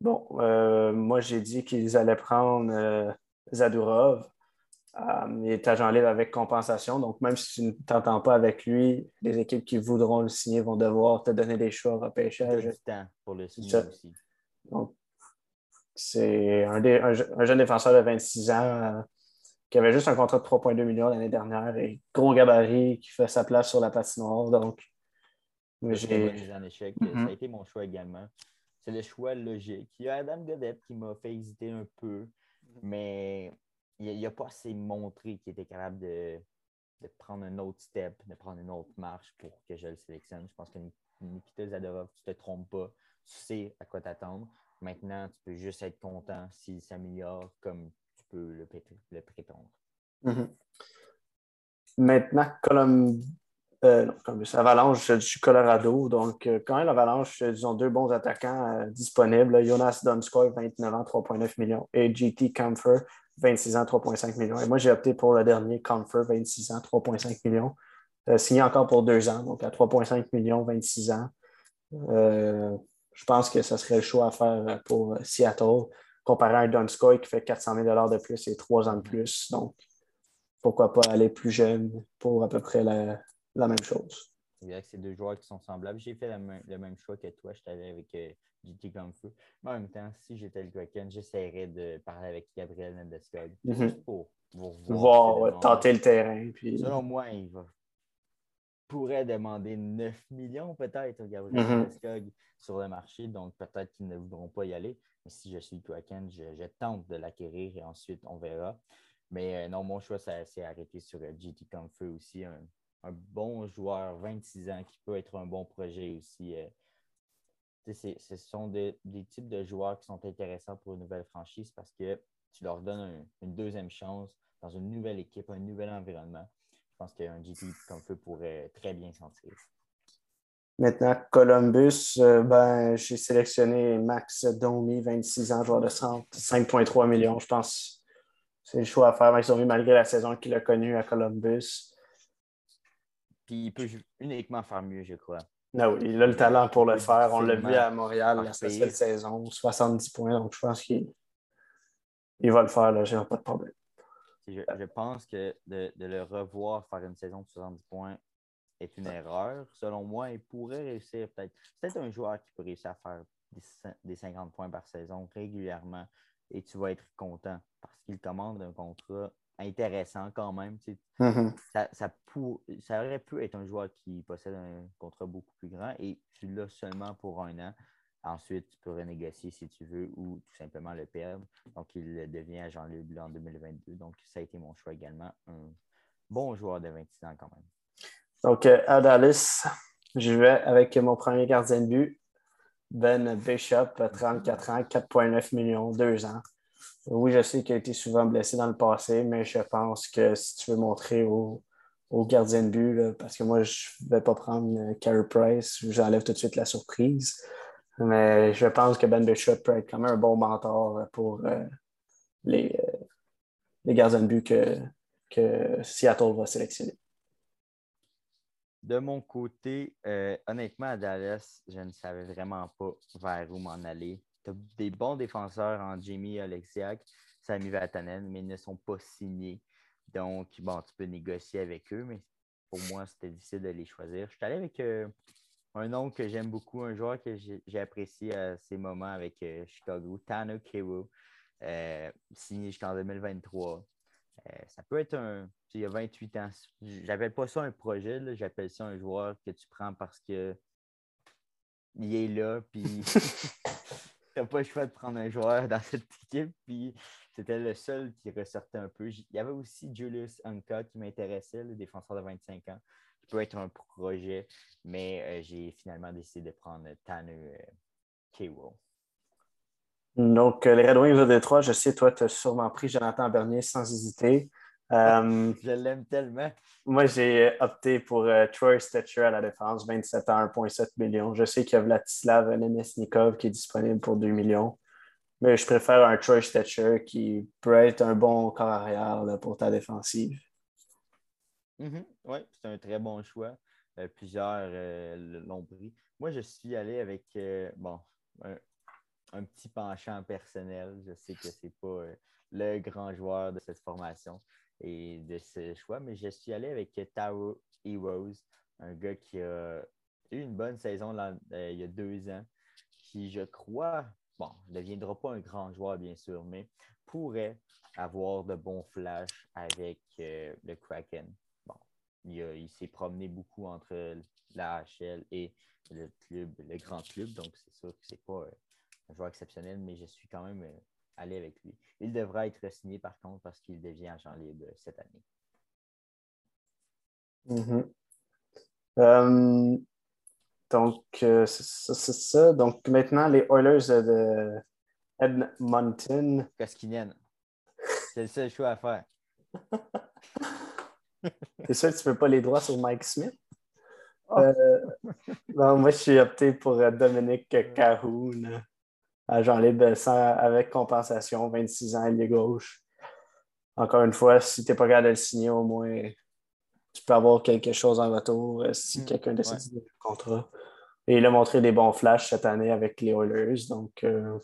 bon, euh, moi, j'ai dit qu'ils allaient prendre euh, Zadorov. il est agent libre avec compensation. Donc, même si tu ne t'entends pas avec lui, les équipes qui voudront le signer vont devoir te donner des choix au repêchage. Temps pour le signer aussi. Donc, c'est un, jeune défenseur de 26 ans euh, qui avait juste un contrat de 3,2 millions l'année dernière et gros gabarit qui fait sa place sur la patinoire. Donc, j'ai. en échec. Ça a mm-hmm. été mon choix également. C'est le choix logique. Il y a Adam Godette qui m'a fait hésiter un peu, mais il n'a pas assez montré qu'il était capable de, prendre un autre step, de prendre une autre marche pour que je le sélectionne. Je pense que Nikita Zadorov, tu ne te trompes pas. Tu sais à quoi t'attendre. Maintenant, tu peux juste être content s'il s'améliore comme tu peux le, prétendre. Mhm. Maintenant, Colum... Euh, Avalanche du Colorado. Donc, euh, quand même, l'Avalanche, ils ont deux bons attaquants euh, disponibles. Jonas Donskoy, 29 ans, 3,9 millions. Et GT Comfer, 26 ans, 3,5 millions. Et moi, j'ai opté pour le dernier Comfer, 26 ans, 3,5 millions. signé encore pour deux ans, donc à 3,5 millions, 26 ans je pense que ce serait le choix à faire pour Seattle, comparé à un Donskoy qui fait 400 000 de plus et trois ans de plus. Donc, pourquoi pas aller plus jeune pour à peu près la, même chose. Exact, c'est deux joueurs qui sont semblables. J'ai fait le même choix que toi. Je allé avec euh, JT Feu. Mais en même temps, si j'étais le Kraken, j'essaierais de parler avec Gabriel Nendeskog mm pour, voir. tenter le terrain. Puis... Selon moi, il va pourrait demander 9 millions peut-être Gabriel mm sur le marché, donc peut-être qu'ils ne voudront pas y aller. Mais si je suis Kraken, je, tente de l'acquérir et ensuite on verra. Mais euh, non, mon choix, ça s'est arrêté sur euh, GT Comfort aussi, un, bon joueur, 26 ans, qui peut être un bon projet aussi. Euh. ce sont des, types de joueurs qui sont intéressants pour une nouvelle franchise parce que tu leur donnes une deuxième chance dans une nouvelle équipe, un nouvel environnement pense qu'un GT comme feu pourrait très bien s'en tirer. Maintenant, Columbus, euh, ben, j'ai sélectionné Max Domi, 26 ans, joueur de centre, 5,3 millions. Je pense c'est le choix à faire. Max Domi, malgré la saison qu'il a connue à Columbus. Puis il peut uniquement faire mieux, je crois. Non, il a le talent pour le faire. On l'a vu à Montréal la saison, 70 points. Donc, je pense qu'il va le faire, là, j'ai pas de problème. Je, pense que de, le revoir faire une saison de 70 points est une erreur. Selon moi, il pourrait réussir peut-être. peut-être un joueur qui peut réussir à faire des, 50 points par saison régulièrement et tu vas être content parce qu'il commande un contrat intéressant quand même. Mm-hmm. ça, ça, aurait pu être un joueur qui possède un contrat beaucoup plus grand et tu l'as seulement pour un an. Ensuite, tu peux renégocier si tu veux ou tout simplement le perdre. Donc, il devient agent libre en 2022. Donc, ça a été mon choix également. Un bon joueur de 26 ans quand même. Donc, à Dallas, je vais avec mon premier gardien de but, Ben Bishop, 34 ans, 4,9 millions, 2 ans. Oui, je sais qu'il a été souvent blessé dans le passé, mais je pense que si tu veux montrer au, gardien de but, parce que moi, je ne vais pas prendre Carey Price, j'enlève tout de suite la surprise. Mais je pense que Ben Bishop peut être quand même un bon mentor pour euh, les, euh, les gardiens de but que, que Seattle va sélectionner. De mon côté, euh, honnêtement, à Dallas, je ne savais vraiment pas vers où m'en aller. Tu as des bons défenseurs en Jamie Alexiak, Sami Vatanen, mais ils ne sont pas signés. Donc, bon, tu peux négocier avec eux, mais pour moi, c'était difficile de les choisir. Je suis allé avec un nom que j'aime beaucoup, un joueur que j'ai apprécié à ces moments avec euh, Chicago, Tano euh, signé jusqu'en 2023. Euh, ça peut être un. Il y a 28 ans. J'appelle pas ça un projet, j'appelle ça un joueur que tu prends parce que il est là, puis [LAUGHS] tu n'as pas le choix de prendre un joueur dans cette [LAUGHS] équipe, puis c'était le seul qui ressortait un peu. Il y avait aussi Julius Anka qui m'intéressait, le défenseur de 25 ans peut être un projet, mais euh, j'ai finalement décidé de prendre Tanner euh, Donc, euh, les Red Wings de Détroit, je sais, toi, tu as sûrement pris Jonathan Bernier sans hésiter. Je l'aime tellement. Moi, j'ai opté pour Troy Stetcher à la défense, 27 ans, 1,7 million. Je sais qu'il y a Vladislav Nemesnikov qui est disponible pour 2 millions. Mais je préfère un Troy Stetcher qui peut être un bon corps arrière pour ta défensive. Mm-hmm. Oui, c'est un très bon choix. Euh, plusieurs euh, l'ont pris. Moi, je suis allé avec bon, un, petit penchant personnel. Je sais que ce n'est pas le grand joueur de cette formation et de ce choix, mais je suis allé avec Taro Heroes, un gars qui a eu une bonne saison euh, il y a deux ans, qui, je crois, bon, ne deviendra pas un grand joueur, bien sûr, mais pourrait avoir de bons flashs avec euh, le Kraken. Bon, il, s'est promené beaucoup entre la HL et le club, le grand club, donc c'est sûr que ce n'est pas euh, un joueur exceptionnel, mais je suis quand même allé avec lui. Il devra être signé par contre parce qu'il devient agent libre cette année. Mm-hmm. Donc, euh, c'est ça. Donc, maintenant, les Oilers de Edmonton. Koskinen. C'est le seul choix à faire. [LAUGHS] T'es sûr que tu ne veux pas les droits sur Mike Smith? Oh. Euh, moi, je suis opté pour euh, Dominique Cahoon, agent libre avec compensation, 26 ans, est gauche. Encore une fois, si tu n'es pas capable de le signer, au moins, tu peux avoir quelque chose en retour si hmm. quelqu'un décide de le contrat. Et il a montré des bons flashs cette année avec les Oilers. Donc, euh,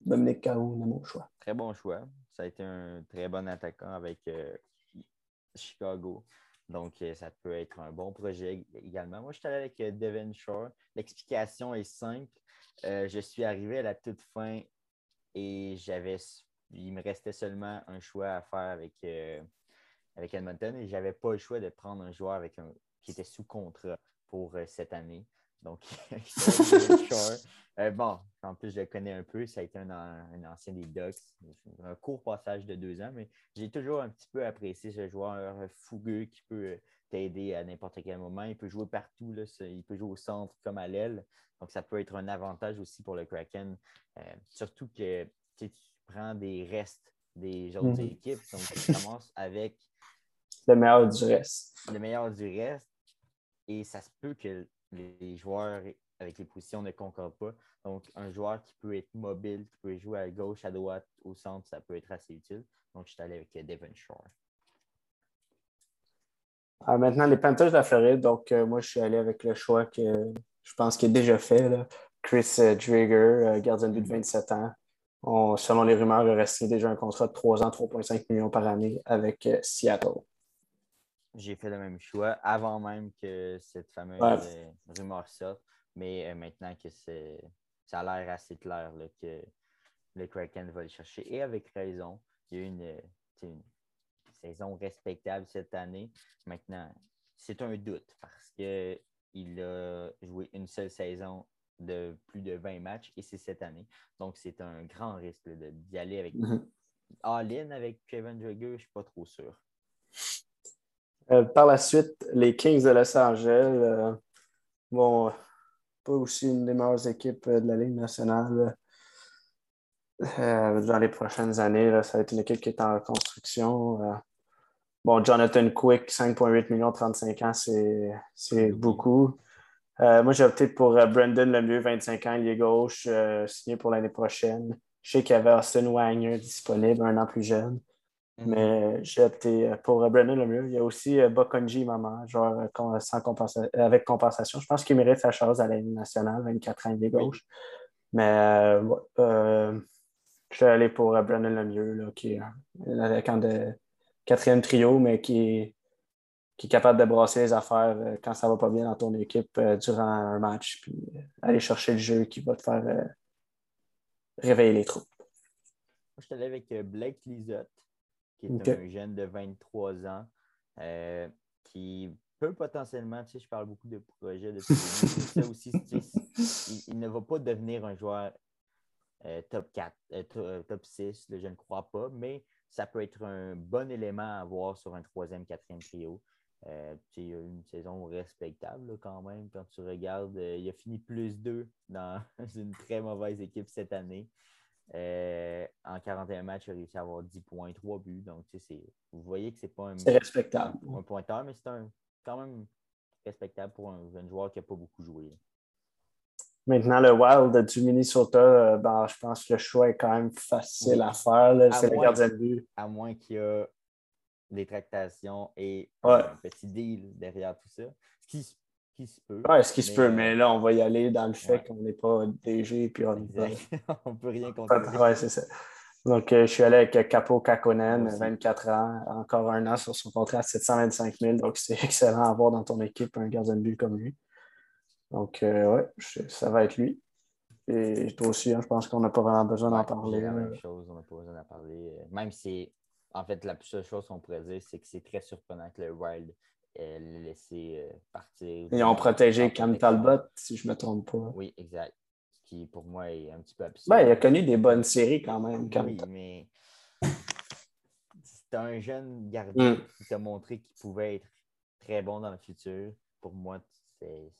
Dominique Cahoon mon choix. Très bon choix. Ça a été un très bon attaquant avec euh, Chicago. Donc, euh, ça peut être un bon projet également. Moi, je suis allé avec Devin Shore. L'explication est simple. je suis arrivé à la toute fin et j'avais il me restait seulement un choix à faire avec, avec Edmonton et je n'avais pas le choix de prendre un joueur avec qui était sous contrat pour euh, cette année. Donc, [LAUGHS] [LAUGHS] euh, bon, en plus, je le connais un peu. Ça a été un, ancien des Ducks. Un court passage de deux ans, mais j'ai toujours un petit peu apprécié ce joueur fougueux qui peut euh, t'aider à n'importe quel moment. Il peut jouer partout. Là, il peut jouer au centre comme à l'aile. Donc, ça peut être un avantage aussi pour le Kraken. surtout que tu prends des restes des autres mhm. équipes. Donc, tu commences avec le meilleur du reste. Le meilleur du reste. Et ça se peut que les joueurs avec les positions ne concordent pas. Donc, un joueur qui peut être mobile, qui peut jouer à gauche, à droite, au centre, ça peut être assez utile. Donc, je suis allé avec Devon Shore. Ah, maintenant, les Panthers de la Floride. Donc, euh, moi, je suis allé avec le choix que je pense qu'il est déjà fait. Chris euh, euh, gardien de but de 27 ans. selon les rumeurs, il resté déjà un contrat de 3 ans, 3,5 millions par année avec Seattle j'ai fait le même choix avant même que cette fameuse euh, rumeur sorte. Mais euh, maintenant que c'est ça a l'air assez clair que le Kraken va le chercher. Et avec raison, il y a eu une, saison respectable cette année. Maintenant, c'est un doute parce qu'il a joué une seule saison de plus de 20 matchs et c'est cette année. Donc, c'est un grand risque d'y aller avec mm-hmm. all-in avec Kevin Drager, je ne suis pas trop sûr. Euh, par la suite, les Kings de Los Angeles euh, vont pas aussi une des meilleures équipes euh, de la Ligue nationale dans les prochaines années. ça va être une équipe qui est en construction. bon, Jonathan Quick, 5,8 millions, 35 ans, c'est beaucoup. moi, j'ai opté pour Brandon Lemieux, 25 ans, il est gauche, signé pour l'année prochaine. Je sais qu'il y avait Austin Wagner disponible, un an plus jeune. Mhm. Mais j'ai opté pour Brennan le mieux. Il y a aussi euh, Bokonji Maman, genre euh, sans avec compensation. Je pense qu'il mérite sa chance à la nationale, 24 ans, il gauche. Mais euh, je suis allé pour Brennan Lemieux, qui est l'attaquant de quatrième trio, mais qui est, capable de brasser les affaires quand ça ne va pas bien dans ton équipe durant un match, puis aller chercher le jeu qui va te faire réveiller les troupes. Je suis allé avec Blake Lizotte qui est un jeune de 23 ans euh, qui peut potentiellement, tu sais, je parle beaucoup de projets de [LAUGHS] ça aussi, il, ne va pas devenir un joueur euh, top 4, euh, top 6, je ne crois pas, mais ça peut être un bon élément à avoir sur un troisième, quatrième trio. il a une saison respectable quand même. Quand tu regardes, il a fini plus 2 dans [LAUGHS] une très mauvaise équipe cette année. Euh, en 41 matchs, il a réussi à avoir 10 points, 3 buts. Donc, vous voyez que c'est pas un, respectable. un pointeur, mais c'est quand même respectable pour un jeune joueur qui n'a pas beaucoup joué. Maintenant, le Wild du Minnesota, ben, je pense que le choix est quand même facile à faire. C'est le gardien de but. À moins qu'il y ait des tractations et un petit deal derrière tout ça. Ce qui, se peut. Oui, ce qui se peut, mais là, on va y aller dans le fait qu'on n'est pas DG puis on [LAUGHS] ne peut rien contrôler. Oui, c'est ça. Donc, euh, je suis allé avec Capo Kakonen, 24 ans, encore un an sur son contrat à 725 000. Donc, c'est [LAUGHS] excellent à avoir dans ton équipe un gardien de but comme lui. Donc, euh, ouais, ça va être lui. Et toi aussi, hein, je pense qu'on n'a pas vraiment besoin d'en parler. la même chose, on n'a pas besoin d'en parler. Même si, en fait, la seule chose qu'on pourrait dire, c'est que c'est très surprenant que le Wild ait laissé euh, partir. Ils ont protégé Cam Talbot, si je ne me trompe pas. Oui, exact qui pour moi est un petit peu absurde. Ben, il a connu des bonnes séries quand même. oui, mais c'est un jeune gardien mm. qui t'a montré qu'il pouvait être très bon dans le futur. Pour moi, c'est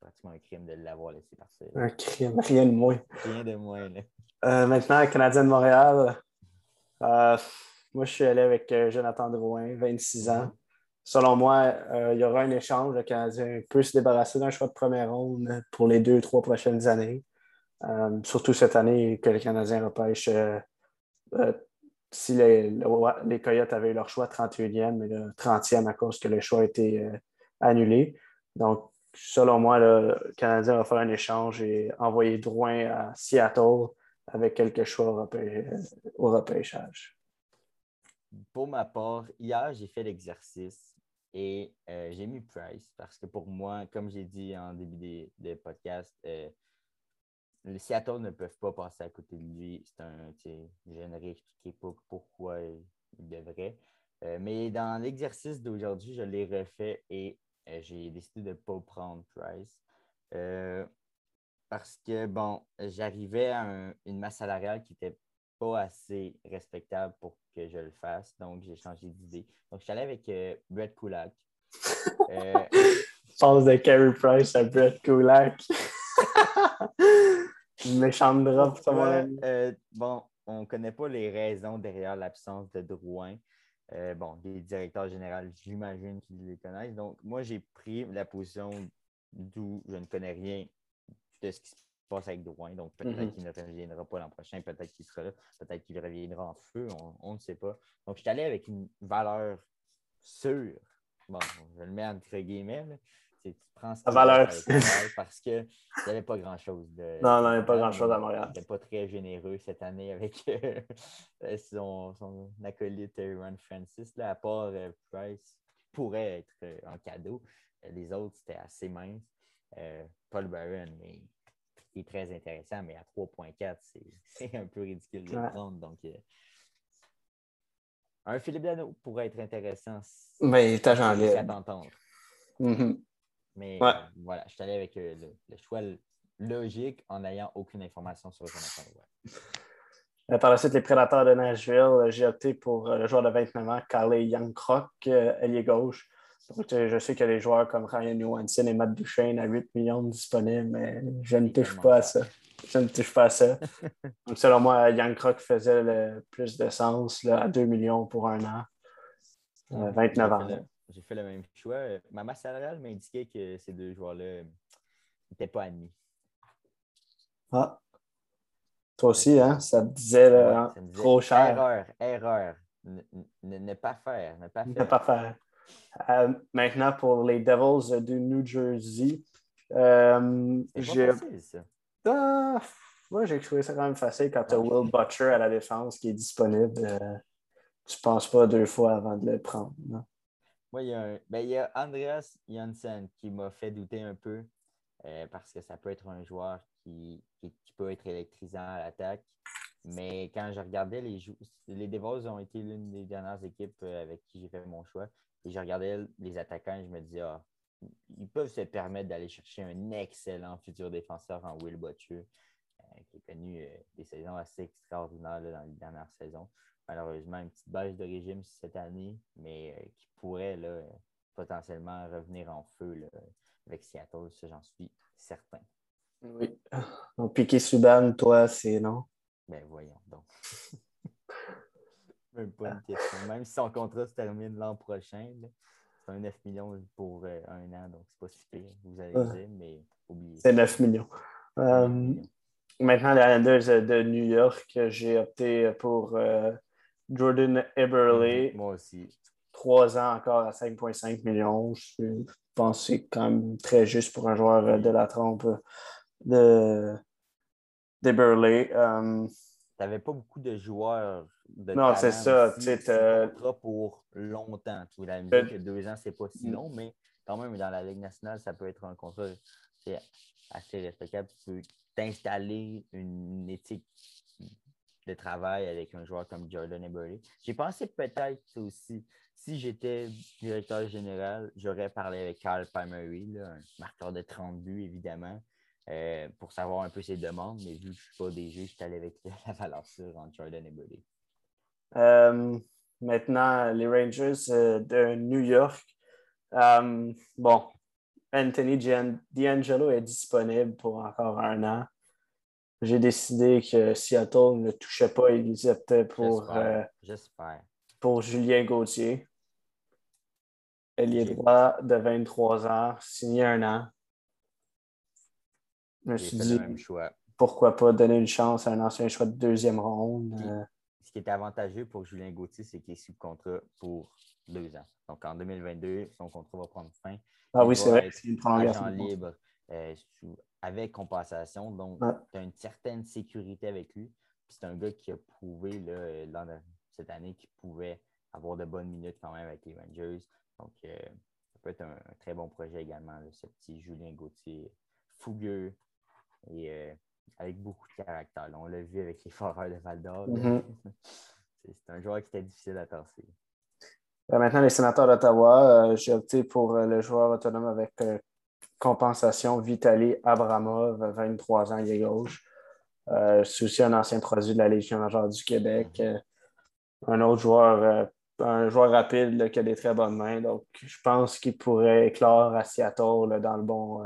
pratiquement un crime de l'avoir laissé partir. Un crime, rien de moins. Rien de moins. Là. Euh, maintenant, Canadien de Montréal. Euh, moi, je suis allé avec euh, Jonathan Drouin, 26 ans. Selon moi, il y aura un échange. Le Canadien peut se débarrasser d'un choix de première ronde pour les deux, trois prochaines années. Euh, surtout cette année que le Canadien repêche. Euh, euh, si les, les, Coyotes avaient eu leur choix 31e, mais le 30e à cause que le choix a été annulé. Donc, selon moi, le Canadien va faire un échange et envoyer Drouin à Seattle avec quelques choix au repêchage. Pour ma part, hier, j'ai fait l'exercice et j'ai mis Price parce que pour moi, comme j'ai dit en début des, podcasts, les Seattle ne peuvent pas passer à côté de lui. C'est un, je ne pas pourquoi il devrait. Euh, mais dans l'exercice d'aujourd'hui, je l'ai refait et euh, j'ai décidé de ne pas prendre Price. Euh, parce que, bon, j'arrivais à une masse salariale qui n'était pas assez respectable pour que je le fasse. Donc, j'ai changé d'idée. Donc, je suis allé avec Brett Kulak. [LAUGHS] Pense de Carey Price à Brett Kulak. [LAUGHS] Méchante drop, ça, euh, Bon, on ne connaît pas les raisons derrière l'absence de Drouin. Euh, bon, les directeurs généraux, j'imagine qu'ils les connaissent. Donc, moi, j'ai pris la position d'où je ne connais rien de ce qui se passe avec Drouin. Donc, peut-être mhm. qu'il ne reviendra pas l'an prochain, peut-être qu'il sera là, peut-être qu'il reviendra en feu, on, ne sait pas. Donc, je suis allé avec une valeur sûre. Bon, je le mets entre guillemets, tu prends ce valeur parce qu'il n'y avait pas grand-chose. De, non, non, il n'y avait pas grand-chose à Montréal. Il n'était pas très généreux cette année avec euh, son, son, acolyte Ron Francis, là, à part euh, Price, pourrait être euh, en cadeau. Les autres, c'était assez mince. Paul Barron, mais qui est très intéressant, mais à 3.4, [LAUGHS] c'est un peu ridicule de prendre. Donc, un Philippe Dano pourrait être intéressant. Mais t'as j'en mais euh, voilà, je suis allé avec euh, le, choix logique en n'ayant aucune information sur Jonathan euh, Par la suite, les prédateurs de Nashville, j'ai opté pour le joueur de 29 ans, Carly Youngcrock, ailier gauche. Je sais qu'il y a des joueurs comme Ryan Johansson et Matt Duchesne à 8 millions disponibles, mais je ne touche pas à ça. Je ne touche pas à ça. [LAUGHS] Donc, selon moi, Youngcrock faisait le plus de sens à 2 millions pour un an. 29 ans j'ai fait le même choix. Ma masse salariale m'indiquait que ces deux joueurs-là n'étaient pas admis. Ah. Toi aussi, hein? Ça te disait, trop cher. Erreur, erreur. Ne, pas faire. Ne pas faire. Ne pas faire. Euh, maintenant, pour les Devils de New Jersey, euh, j'ai. Ah, moi, j'ai trouvé ça quand même facile quand tu as Will Butcher à la défense qui est disponible. Euh, tu ne penses pas deux fois avant de le prendre. Non? Moi, il y, a ben, il y a Andreas Janssen qui m'a fait douter un peu euh, parce que ça peut être un joueur qui, qui, peut être électrisant à l'attaque. Mais quand je regardais les joueurs, les Devils ont été l'une des dernières équipes avec qui j'ai fait mon choix. Et je regardais les attaquants et je me disais, ah, ils peuvent se permettre d'aller chercher un excellent futur défenseur en Will Butcher, euh, qui a connu des saisons assez extraordinaires dans les dernières saisons malheureusement une petite baisse de régime cette année, mais euh, qui pourrait là, potentiellement revenir en feu avec Seattle, ça j'en suis certain. Oui. Donc, Piqué Souban, toi, c'est non? Ben voyons donc. [LAUGHS] Même pas une question. Même si son contrat se termine l'an prochain, c'est un 9 millions pour euh, un an, donc c'est pas si pire, vous allez dire, mais oubliez. C'est 9 millions. Euh, maintenant, les Islanders de New York, j'ai opté pour euh, Jordan Eberle. Mhm, Moi aussi. Trois ans encore à 5,5 millions. Je pense que c'est quand même très juste pour un joueur de la trompe de d'Eberle. tu n'avais pas beaucoup de joueurs de Non, c'est ça. Tu sais, pour longtemps. La musique, que deux ans, c'est pas si mm. long, mais quand même, dans la Ligue nationale, ça peut être un contrat assez respectable. Tu peux t'installer une éthique de travail avec un joueur comme Jordan Eberle. J'ai pensé peut-être aussi, si j'étais directeur général, j'aurais parlé avec Carl Palmery, un marqueur de 30 buts, évidemment, euh, pour savoir un peu ses demandes. Mais vu que je ne suis pas des jeux, je suis allé avec [LAUGHS] la valeur sûre en Jordan Eberle. Euh, maintenant, les Rangers euh, de New York. bon, Anthony D'Angelo est disponible pour encore un an j'ai décidé que Seattle ne touchait pas optait pour, euh, pour Julien Gauthier. est droit de 23 ans, signé un an. Je me suis dit, pourquoi pas donner une chance à un ancien choix de deuxième ronde. Euh. Ce qui est avantageux pour Julien Gauthier, c'est qu'il est sous contrat pour deux ans. Donc en 2022, son contrat va prendre fin. Ah oui, c'est vrai, c'est une prolongation. libre euh, avec compensation. Donc, tu as une certaine sécurité avec lui. C'est un gars qui a prouvé là, cette année qu'il pouvait avoir de bonnes minutes quand même avec les Rangers. Donc, euh, ça peut être un, très bon projet également, ce petit Julien Gauthier fougueux et euh, avec beaucoup de caractère. on l'a vu avec les Foreurs de Val d'Or. Mm-hmm. [LAUGHS] C'est un joueur qui était difficile à tasser. Maintenant, les sénateurs d'Ottawa, j'ai opté pour le joueur autonome avec compensation Vitaly Abramov, 23 ans, il est gauche. Euh, c'est aussi un ancien produit de la Légion majeure du Québec. Mhm. Euh, un autre joueur, euh, un joueur rapide qui a des très bonnes mains. Donc, je pense qu'il pourrait éclore à Seattle dans, le bon,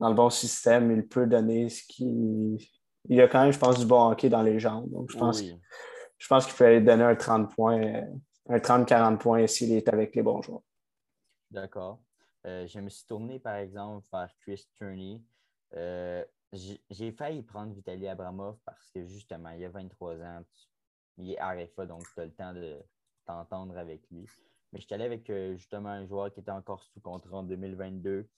dans le bon système. Il peut donner ce qui. Il y a quand même, je pense, du bon hockey dans les jambes. Donc, je pense, je pense qu'il peut aller donner un 30 points, un 30-40 points s'il est avec les bons joueurs. D'accord. Euh, je me suis tourné, par exemple, vers Chris Turney. Euh, j'ai failli prendre Vitaly Abramov parce que justement, il a 23 ans, il est RFA, donc tu as le temps de t'entendre avec lui. Mais je suis allé avec euh, justement un joueur qui était encore sous contrat en 2022,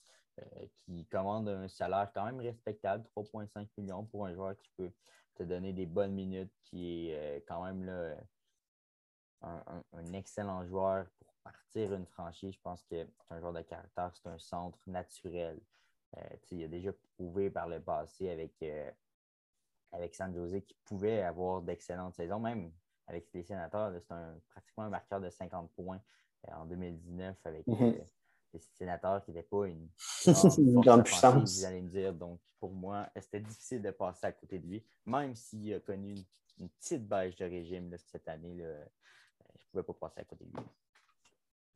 qui commande un salaire quand même respectable, 3,5 millions pour un joueur qui peut te donner des bonnes minutes, qui est quand même là, un, excellent joueur partir une franchise, je pense que c'est un joueur de caractère, c'est un centre naturel. Euh, il a déjà prouvé par le passé avec, euh, avec San Jose qu'il pouvait avoir d'excellentes saisons, même avec les sénateurs. C'est pratiquement un marqueur de 50 points euh, en 2019 avec mhm. Les sénateurs qui n'étaient pas une, [LAUGHS] grande puissance. Vous allez me dire. Donc, pour moi, c'était difficile de passer à côté de lui, même s'il a connu une, petite baisse de régime cette année. je ne pouvais pas passer à côté de lui.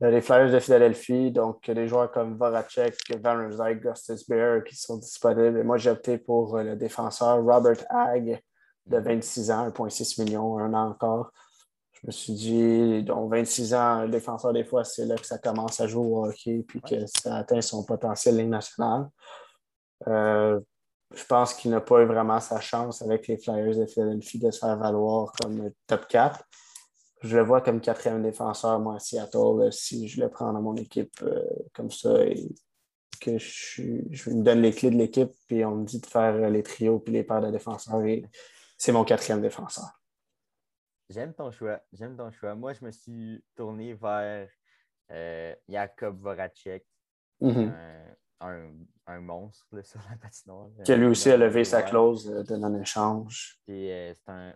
Euh, les Flyers de Philadelphie, donc des joueurs comme Voracek, Van Rijsdijk, Gustus Bear qui sont disponibles. moi, j'ai opté pour euh, le défenseur Robert Hagg de 26 ans, 1,6 million, un an encore. Je me suis dit, donc 26 ans, défenseur, des fois, c'est là que ça commence à jouer au hockey puis que ça atteint son potentiel Ligue nationale. Euh, je pense qu'il n'a pas eu vraiment sa chance avec les Flyers de Philadelphie de se faire valoir comme top 4 je le vois comme quatrième défenseur, moi, à Seattle, si je le prends dans mon équipe euh, comme ça et que je, je, me donne les clés de l'équipe, puis on me dit de faire les trios puis les paires de défenseurs, et c'est mon quatrième défenseur. J'aime ton choix. J'aime ton choix. Moi, je me suis tourné vers euh, Jakob Voracek, mm-hmm. un, monstre [LAUGHS] sur la patinoire. Qui lui aussi a levé sa clause de non-échange. Euh, c'est un,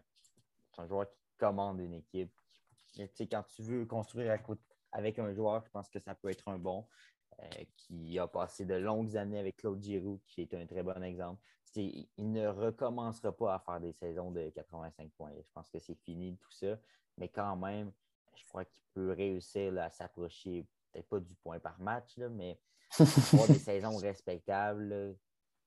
un, joueur qui commande une équipe, quand tu veux construire avec un joueur, je pense que ça peut être un bon. Euh, qui a passé de longues années avec Claude Giroux, qui est un très bon exemple. Il ne recommencera pas à faire des saisons de 85 points. Je pense que c'est fini tout ça. Mais quand même, je crois qu'il peut réussir à s'approcher, peut-être pas du point par match, mais avoir des [LAUGHS] saisons respectables,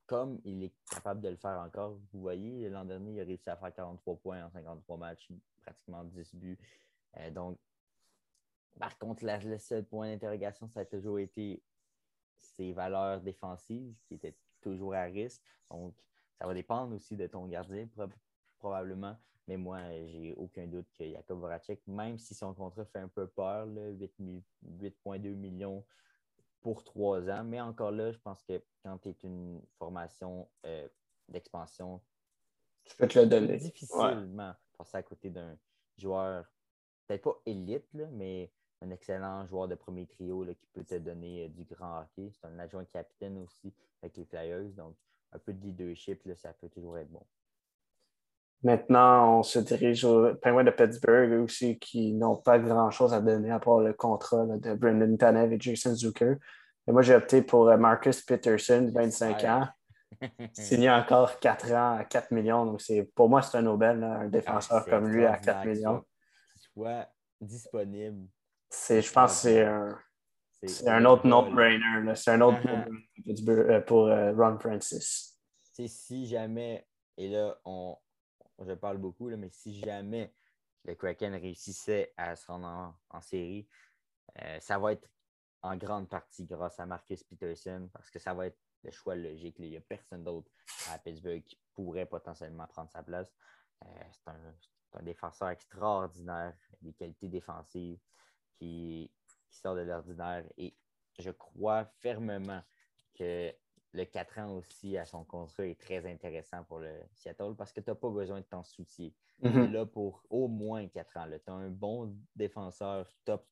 comme il est capable de le faire encore. Vous voyez, l'an dernier, il a réussi à faire 43 points en 53 matchs, pratiquement 10 buts. Euh, donc, par contre, le seul point d'interrogation, ça a toujours été ses valeurs défensives qui étaient toujours à risque. Donc, ça va dépendre aussi de ton gardien, probablement. Mais moi, j'ai aucun doute que Jakub Voracek, même si son contrat fait un peu peur, 8,2 millions pour trois ans. Mais encore là, je pense que quand tu es une formation euh, d'expansion, tu peux te le donner. Difficilement passer à côté d'un joueur, peut-être pas élite, mais un excellent joueur de premier trio qui peut te donner euh, du grand hockey. C'est un adjoint capitaine aussi avec les Flyers. Donc, un peu de leadership, là, ça peut toujours être bon. Maintenant, on se dirige aux Penguins de Pittsburgh aussi, qui n'ont pas grand-chose à donner à part le contrat de Brendan Tanev et Jason Zucker. Et moi, j'ai opté pour euh, Marcus Peterson, 25 ans. [LAUGHS] Signé encore 4 ans à 4 millions. Donc, pour moi, c'est un Nobel, un défenseur ah, comme lui à 4 millions. Soit disponible. Je pense que c'est un, c'est un autre no-brainer. C'est un autre uh-huh. pour, euh, Ron Francis. Si jamais, et là, on, je parle beaucoup, là, mais si jamais le Kraken réussissait à se rendre en, série, euh, ça va être en grande partie grâce à Marcus Peterson parce que ça va être le choix logique. Il n'y a personne d'autre à Pittsburgh qui pourrait potentiellement prendre sa place. Euh, c'est un, défenseur extraordinaire, des qualités défensives qui, qui sort de l'ordinaire. Et je crois fermement que le 4 ans aussi à son contrat est très intéressant pour le Seattle parce que tu n'as pas besoin de t'en soucier. Mm là pour au moins 4 ans. Tu as un bon défenseur top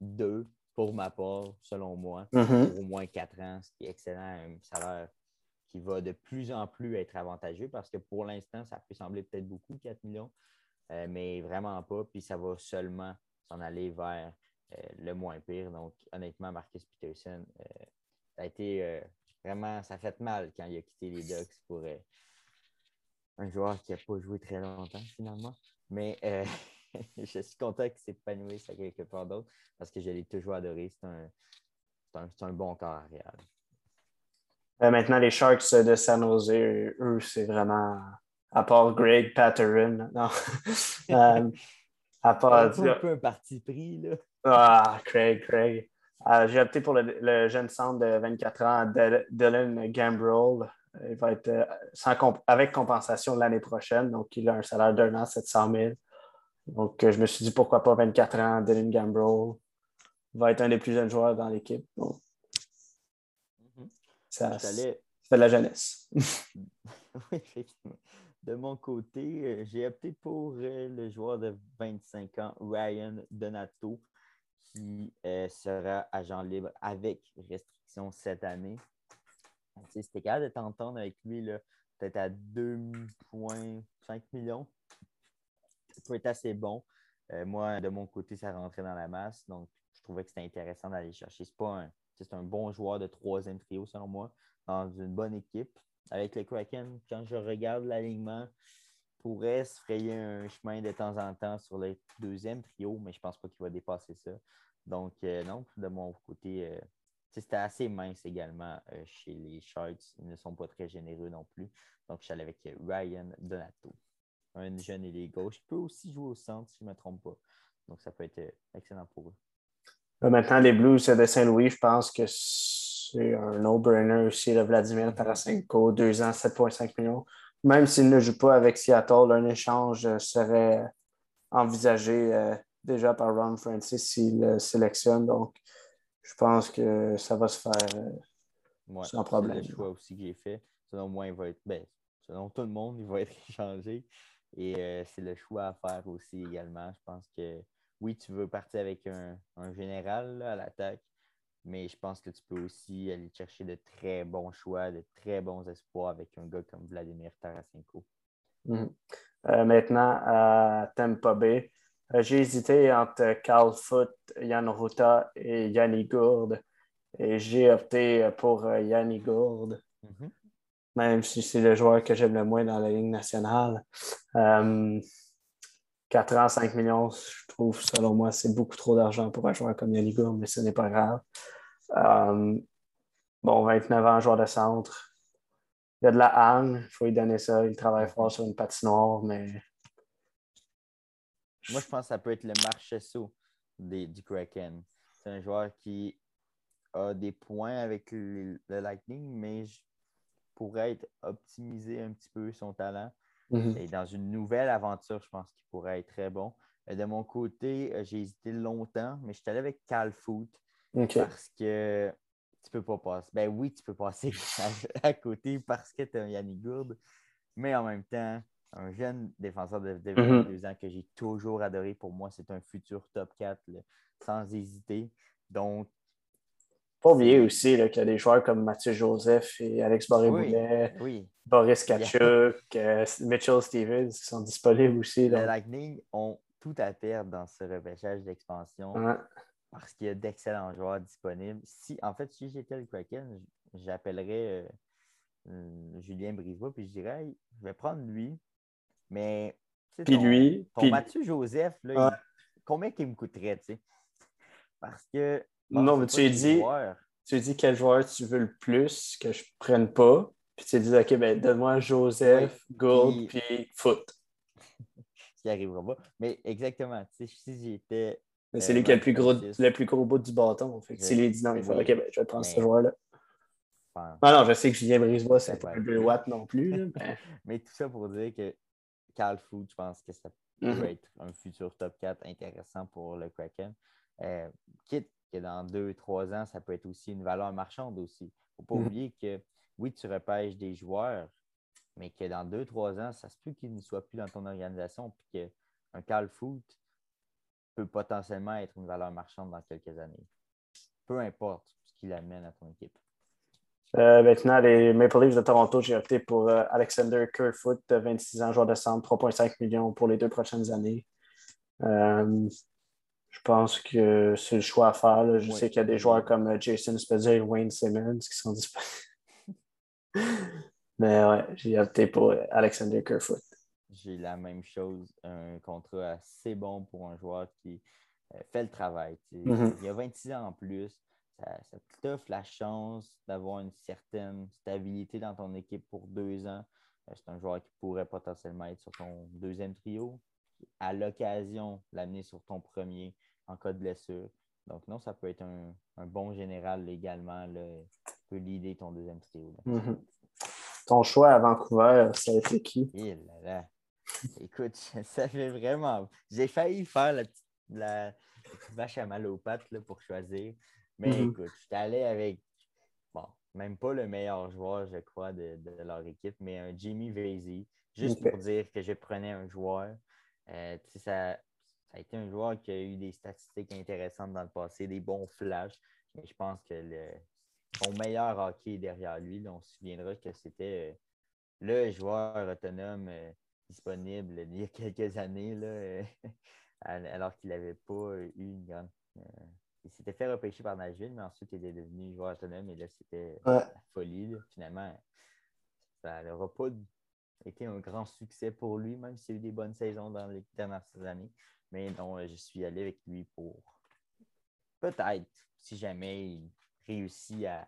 2 pour ma part, selon moi, mm-hmm. pour au moins 4 ans, ce qui est excellent, un salaire qui va de plus en plus être avantageux parce que pour l'instant, ça peut sembler peut-être beaucoup, 4 millions, euh, mais vraiment pas. Puis ça va seulement s'en aller vers euh, le moins pire. Donc, honnêtement, Marcus Peterson, euh, ça a été Vraiment, ça fait mal quand il a quitté les Ducks pour euh, un joueur qui n'a pas joué très longtemps finalement. Mais euh, [LAUGHS] je suis content qu'il s'épanouisse à quelque part d'autre parce que je l'ai toujours adoré. C'est un, un, bon corps arrière. Euh, maintenant, les Sharks de San Jose, eux, c'est vraiment, à part Greg Patterin, non. [LAUGHS] à part. C'est un peu un parti pris, là. Ah, Craig, Craig. Euh, j'ai opté pour le, jeune centre de 24 ans, Dylan Gambrell. Il va être euh, avec compensation l'année prochaine. Donc, il a un salaire d'un an, 700 000. Donc, euh, je me suis dit pourquoi pas 24 ans, Dylan Gambrell va être un des plus jeunes joueurs dans l'équipe. Mm-hmm. Ça, c'est de la jeunesse. [LAUGHS] [LAUGHS] oui, effectivement. De mon côté, j'ai opté pour le joueur de 25 ans, Ryan Donato qui euh, sera agent libre avec restriction cette année. C'était capable de t'entendre avec lui, peut-être à 2,5 millions. Ça peut être assez bon. Euh, moi, de mon côté, ça rentrait dans la masse. Donc, je trouvais que c'était intéressant d'aller chercher. C'est pas c'est un bon joueur de troisième trio, selon moi, dans une bonne équipe. Avec le Kraken, quand je regarde l'alignement, pourrait se frayer un chemin de temps en temps sur le deuxième trio, mais je pense pas qu'il va dépasser ça. Donc, euh, non, de mon côté, euh, c'était assez mince également euh, chez les Sharks. Ils ne sont pas très généreux non plus. Donc, je suis allé avec Ryan Donato, un jeune ailier gauche qui peut aussi jouer au centre, si je ne me trompe pas. Donc, ça peut être excellent pour eux. Maintenant, les Blues de Saint-Louis, je pense que c'est un no-brainer aussi. Le Vladimir Tarasenko, deux ans, 7,5 millions même s'il ne joue pas avec Seattle, un échange serait envisagé euh, déjà par Ron Francis s'il le sélectionne. Donc, je pense que ça va se faire euh, sans problème. C'est le choix aussi que j'ai fait. Selon moi, il va être, ben, selon tout le monde, il va être [LAUGHS] échangé. Et euh, c'est le choix à faire aussi également. Je pense que oui, tu veux partir avec un, général à l'attaque, mais je pense que tu peux aussi aller chercher de très bons choix, de très bons espoirs avec un gars comme Vladimir Tarasenko. Mhm. Euh, maintenant, à Tampa Bay, euh, j'ai hésité entre Carl Foot, Yann Ruta et Yanni Gourde. Et j'ai opté pour euh, Yanni Gourde, mhm. même si c'est le joueur que j'aime le moins dans la Ligue nationale. 4 ans, 5 millions, je trouve, selon moi, c'est beaucoup trop d'argent pour un joueur comme Gourde, mais ce n'est pas grave. Euh, bon, 29 ans, joueur de centre. Il a de la haine, il faut lui donner ça. Il travaille fort sur une patinoire, mais. Moi, je pense que ça peut être le Marchesso du Kraken. C'est un joueur qui a des points avec le, Lightning, mais pourrait être optimisé un petit peu son talent. Mhm. Et dans une nouvelle aventure, je pense qu'il pourrait être très bon. Euh, de mon côté, euh, j'ai hésité longtemps, mais je suis allé avec Cal Foot parce que tu peux pas passer. Ben oui, tu peux passer [LAUGHS] à, à côté parce que tu as Yannick Gourde, mais en même temps, un jeune défenseur de, de Mhm. 22 ans que j'ai toujours adoré. Pour moi, c'est un futur top 4 là, sans hésiter. Donc, Pas oublier aussi qu'il y a des joueurs comme Mathieu Joseph et Alex Boré-Boulet, oui, Boris. Kachuk, euh, Mitchell Stevens qui sont disponibles aussi. le donc, Lightning ont tout à perdre dans ce repêchage d'expansion. ouais. parce qu'il y a d'excellents joueurs disponibles. Si, en fait, si j'étais le Kraken, j'appellerais euh, Julien Brisebois puis je dirais je vais prendre lui, mais Puis lui, ton puis- Mathieu Joseph, là, Ouais. il- combien qu'il me coûterait, tu sais? Parce que Non, c'est mais tu lui dis, tu dis quel joueur tu veux le plus que je prenne pas. Puis tu lui dis, OK, ben donne-moi Joseph, Gould, Puis- puis Foot. [LAUGHS] ce qui arrivera pas. Mais exactement, tu sais, si j'étais. Mais c'est Euh, lui qui a le plus, gros, le plus gros bout du bâton. Fait que s'il est dit non, il oui, OK, ben, je vais prendre ce joueur-là. enfin, Non, non, je sais que Julien Brisebois, c'est C'est pas un 2 watts non plus. là, mais- [LAUGHS] Mais tout ça pour dire que Cal Food, je pense que ça peut être un futur top 4 intéressant pour le Kraken. Euh, quitte que dans deux, trois ans, ça peut être aussi une valeur marchande aussi. Il ne faut pas Mhm. oublier que oui, tu repêches des joueurs, mais que dans deux, trois ans, ça se peut qu'ils ne soient plus dans ton organisation, puis qu'un Cal Food peut potentiellement être une valeur marchande dans quelques années. Peu importe ce qu'il amène à ton équipe. Euh, maintenant, les Maple Leafs de Toronto, j'ai opté pour euh, Alexander Kerfoot, de 26 ans, joueur de centre, 3,5 millions pour les deux prochaines années. Euh, je pense que c'est le choix à faire. là. Je Oui. sais qu'il y a des joueurs comme euh, Jason Spezza et Wayne Simmons qui sont disponibles. [LAUGHS] Mais ouais, j'ai opté pour Alexander Kerfoot. J'ai la même chose, un contrat assez bon pour un joueur qui euh, fait le travail. Mhm. Il a 26 ans en plus. Ça, ça t'offre la chance d'avoir une certaine stabilité dans ton équipe pour deux ans. Euh, C'est un joueur qui pourrait potentiellement être sur ton deuxième trio. À l'occasion, l'amener sur ton premier en cas de blessure. Donc, non, ça peut être un, un bon général également. Là, peut leader ton deuxième là. Mhm. Ton choix à Vancouver, ça a été qui? Eh là là. Écoute, [LAUGHS] ça fait vraiment. J'ai failli faire la petite, la, la petite vache à mal aux pattes là, pour choisir. Mais Mhm. écoute, je suis allé avec, bon, même pas le meilleur joueur, je crois, de, de leur équipe, mais un Jimmy Vasey. Juste pour dire que je prenais un joueur. Euh, tu sais, ça, ça a été un joueur qui a eu des statistiques intéressantes dans le passé, des bons flashs. Mais je pense que le, son meilleur hockey est derrière lui. là. on se souviendra que c'était euh, le joueur autonome euh, disponible il y a quelques années, là, euh, [LAUGHS] al- alors qu'il n'avait pas eu une grande. euh, il s'était fait repêcher par Nashville, mais ensuite il est devenu joueur autonome et là, c'était Ouais. la folie. là. Finalement, ça n'aura pas été un grand succès pour lui, même s'il a eu des bonnes saisons dans les dernières années. Mais non, euh, je suis allé avec lui pour peut-être, si jamais il réussit à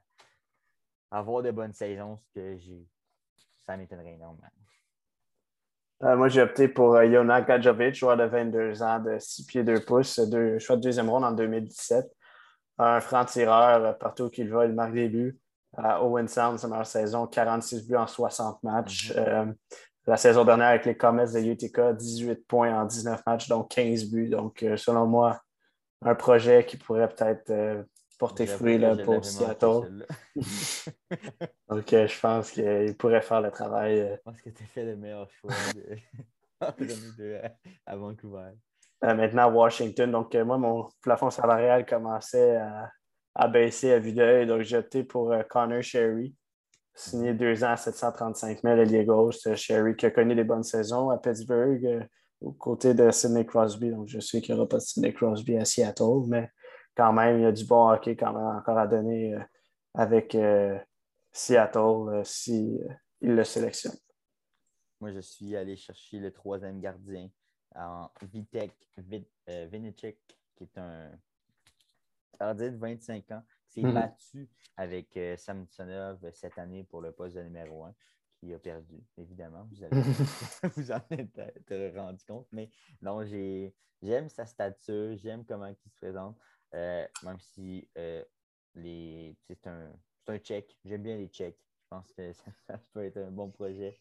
avoir de bonnes saisons, ce que j'ai. Ça m'étonnerait énormément. Euh, moi, j'ai opté pour euh, Yona Gadjovic, joueur de 22 ans, de 6 pieds 2 pouces, deux, choix de deuxième ronde en 2017. Un franc-tireur, euh, partout qu'il va, il marque des buts. À Owen Sound, sa meilleure saison, 46 buts en 60 matchs. Mhm. Euh, la saison dernière avec les Comets de Utica, 18 points en 19 matchs, donc 15 buts. Donc, euh, selon moi, un projet qui pourrait peut-être euh, porter fruit là, pour Seattle. [LAUGHS] Donc, euh, je pense qu'il pourrait faire le travail. euh, Je pense que tu as fait le meilleur choix de... [LAUGHS] deux à, Vancouver. Maintenant, Washington. Donc, moi, mon plafond salarial commençait à, à baisser à vue d'œil. Donc, j'ai opté pour Connor Sherry, signé deux ans à 735 000 ailier gauche. Euh, Sherry qui a connu des bonnes saisons à Pittsburgh, euh, aux côtés de Sidney Crosby. Donc, je sais qu'il n'y aura pas de Sidney Crosby à Seattle, mais quand même, il y a du bon hockey quand même encore à donner euh, avec Seattle si le sélectionne. Moi, je suis allé chercher le troisième gardien en Vitek Vit- Vinicek, qui est un gardien de 25 ans, s'est Mhm. battu avec euh, Samsonov cette année pour le poste de numéro 1, qui a perdu, évidemment. Vous, [LAUGHS] [LAUGHS] vous en êtes euh, rendu compte. Mais non, j'ai- j'aime sa stature, j'aime comment il se présente, euh, même si euh, les, c'est un, c'est un check. J'aime bien les checks. Je pense que [LAUGHS] ça, peut être un bon projet.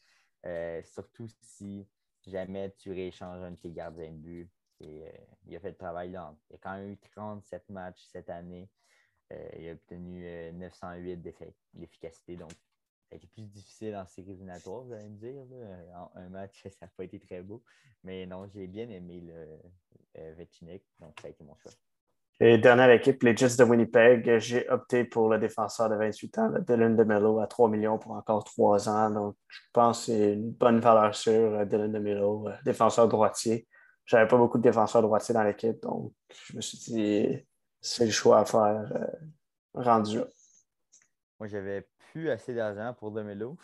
surtout si jamais tu rééchanges un de tes gardiens de but. il a fait le travail là. Il a quand même eu 37 matchs cette année. Il a obtenu 908 d'efficacité. Donc, ça a été plus difficile en séries éliminatoires, vous allez me dire. En un match, [LAUGHS] ça n'a pas été très beau. Mais non, j'ai bien aimé le euh, donc ça a été mon choix. Et dernière équipe, les Jets de Winnipeg, j'ai opté pour le défenseur de 28 ans, Dylan DeMello, à 3 millions pour encore 3 ans. Donc, je pense que c'est une bonne valeur sûre, euh, Dylan DeMello, euh, défenseur droitier. Je n'avais pas beaucoup de défenseurs droitiers dans l'équipe, donc je me suis dit, c'est le choix à faire rendu là. Moi, j'avais plus assez d'argent pour Demelo.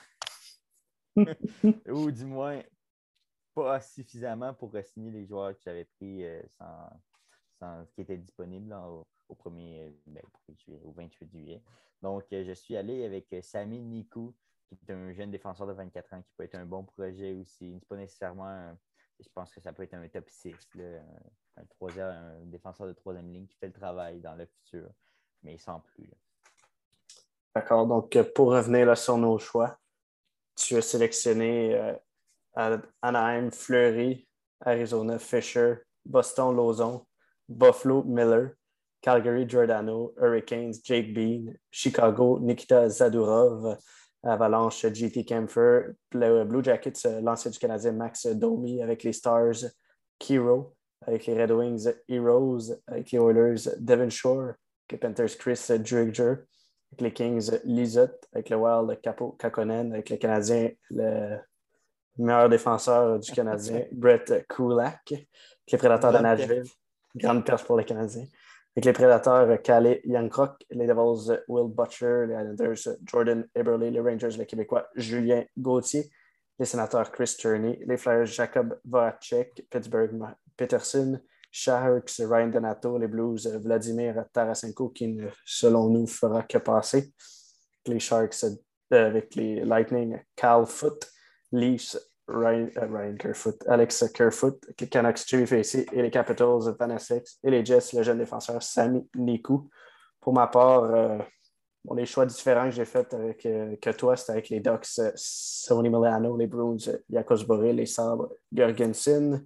[LAUGHS] Ou du moins, pas suffisamment pour signer les joueurs que j'avais pris euh, sans, qui étaient disponibles au, 1er, ben, au 28 juillet. Donc, euh, je suis allé avec Sami Nikou, qui est un jeune défenseur de 24 ans qui peut être un bon projet aussi. C'est pas nécessairement, je pense que ça peut être un top 6, un, un défenseur de troisième ligne qui fait le travail dans le futur, mais sans plus. D'accord. Donc, euh, pour revenir sur nos choix, tu as sélectionné euh, Anaheim, Fleury, Arizona, Fisher, Boston, Lozon, Buffalo, Miller, Calgary, Giordano, Hurricanes, Jake Bean, Chicago, Nikita Zadurov, Avalanche, GT Kempfer, Blue Jackets, euh, l'ancien du Canadien Max Domi avec les Stars, Kiro, avec les Red Wings, Heroes, avec les Oilers, Devon Shore, avec les Panthers, Chris Drigger, avec les Kings, Lizotte, avec le Wild, Capo Kakonen, avec le Canadien, le meilleur défenseur du [LAUGHS] Canadien, Brett Kulak, avec les Prédateurs de Nashville. Grande perche pour les Canadiens. Avec les Prédateurs, Calais Yankrok, les Devils, Will Butcher, les Islanders, Jordan Eberle, les Rangers, les Québécois, Julien Gauthier, les Sénateurs, Chris Turney, les Flyers, Jacob Voracek, Pittsburgh, Peterson, Sharks, Ryan Donato, les Blues, Vladimir Tarasenko, qui, selon nous, fera que passer. Les Sharks euh, avec les Lightning, Cal Foot, Leafs, Ryan, euh, Ryan Kerfoot, Alex Kerfoot, Canucks, Jimmy Facey et les Capitals, Vanessa et les Jets, le jeune défenseur Sami Nikou. Pour ma part, euh, les choix différents que j'ai faits avec, que toi, c'était avec les Ducks, Sony Milano, les Bruins, Yakos Boré, les Sabres, Jorgensen.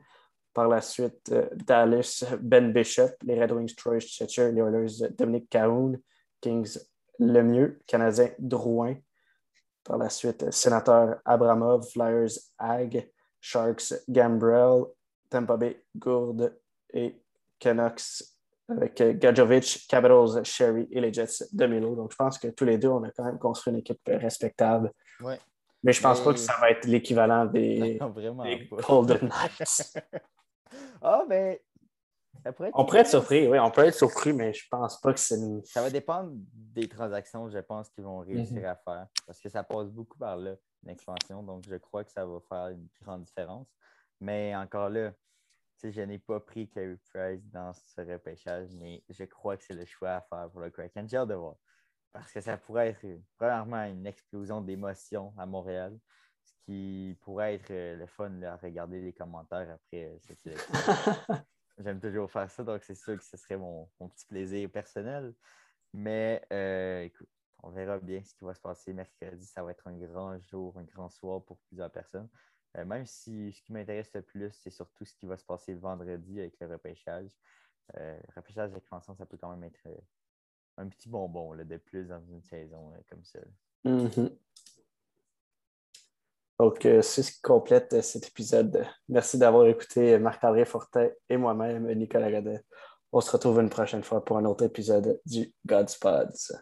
Par la suite, Dallas, Ben Bishop, les Red Wings, Troy Stitcher, les Oilers, Dominique Cahoun, Kings, Lemieux, Canadien, Drouin. Par la suite, Sénateur Abramov, Flyers, Ag, Sharks, Gambrell, Tampa Bay, Gourde et Canucks avec Gadjovic, Capitals, Sherry et les Jets de Milo. Donc, je pense que tous les deux, on a quand même construit une équipe respectable. Mais je pense pas que ça va être l'équivalent des, des Golden Knights. [LAUGHS] Ah, mais. on pourrait être surpris, oui, on peut être surpris, mais je pense pas que c'est Ça va dépendre des transactions, je pense, qu'ils vont réussir mhm. à faire. Parce que ça passe beaucoup par là, l'expansion. Donc, je crois que ça va faire une grande différence. Mais encore là, je n'ai pas pris Carey Price dans ce repêchage, mais je crois que c'est le choix à faire pour le Kraken. J'ai hâte de voir. Parce que ça pourrait être, premièrement, une explosion d'émotions à Montréal qui pourrait être euh, le fun à regarder les commentaires après euh, cette [LAUGHS] sélection. J'aime toujours faire ça, donc c'est sûr que ce serait mon, petit plaisir personnel. Mais euh, écoute, on verra bien ce qui va se passer mercredi. Ça va être un grand jour, un grand soir pour plusieurs personnes. Même si ce qui m'intéresse le plus, c'est surtout ce qui va se passer le vendredi avec le repêchage. le repêchage d'expansion, ça peut quand même être un petit bonbon là, de plus dans une saison comme ça. Donc, euh, c'est ce qui complète euh, cet épisode. Merci d'avoir écouté Marc-André Fortin et moi-même, Nicolas Gadet. On se retrouve une prochaine fois pour un autre épisode du God's Pods.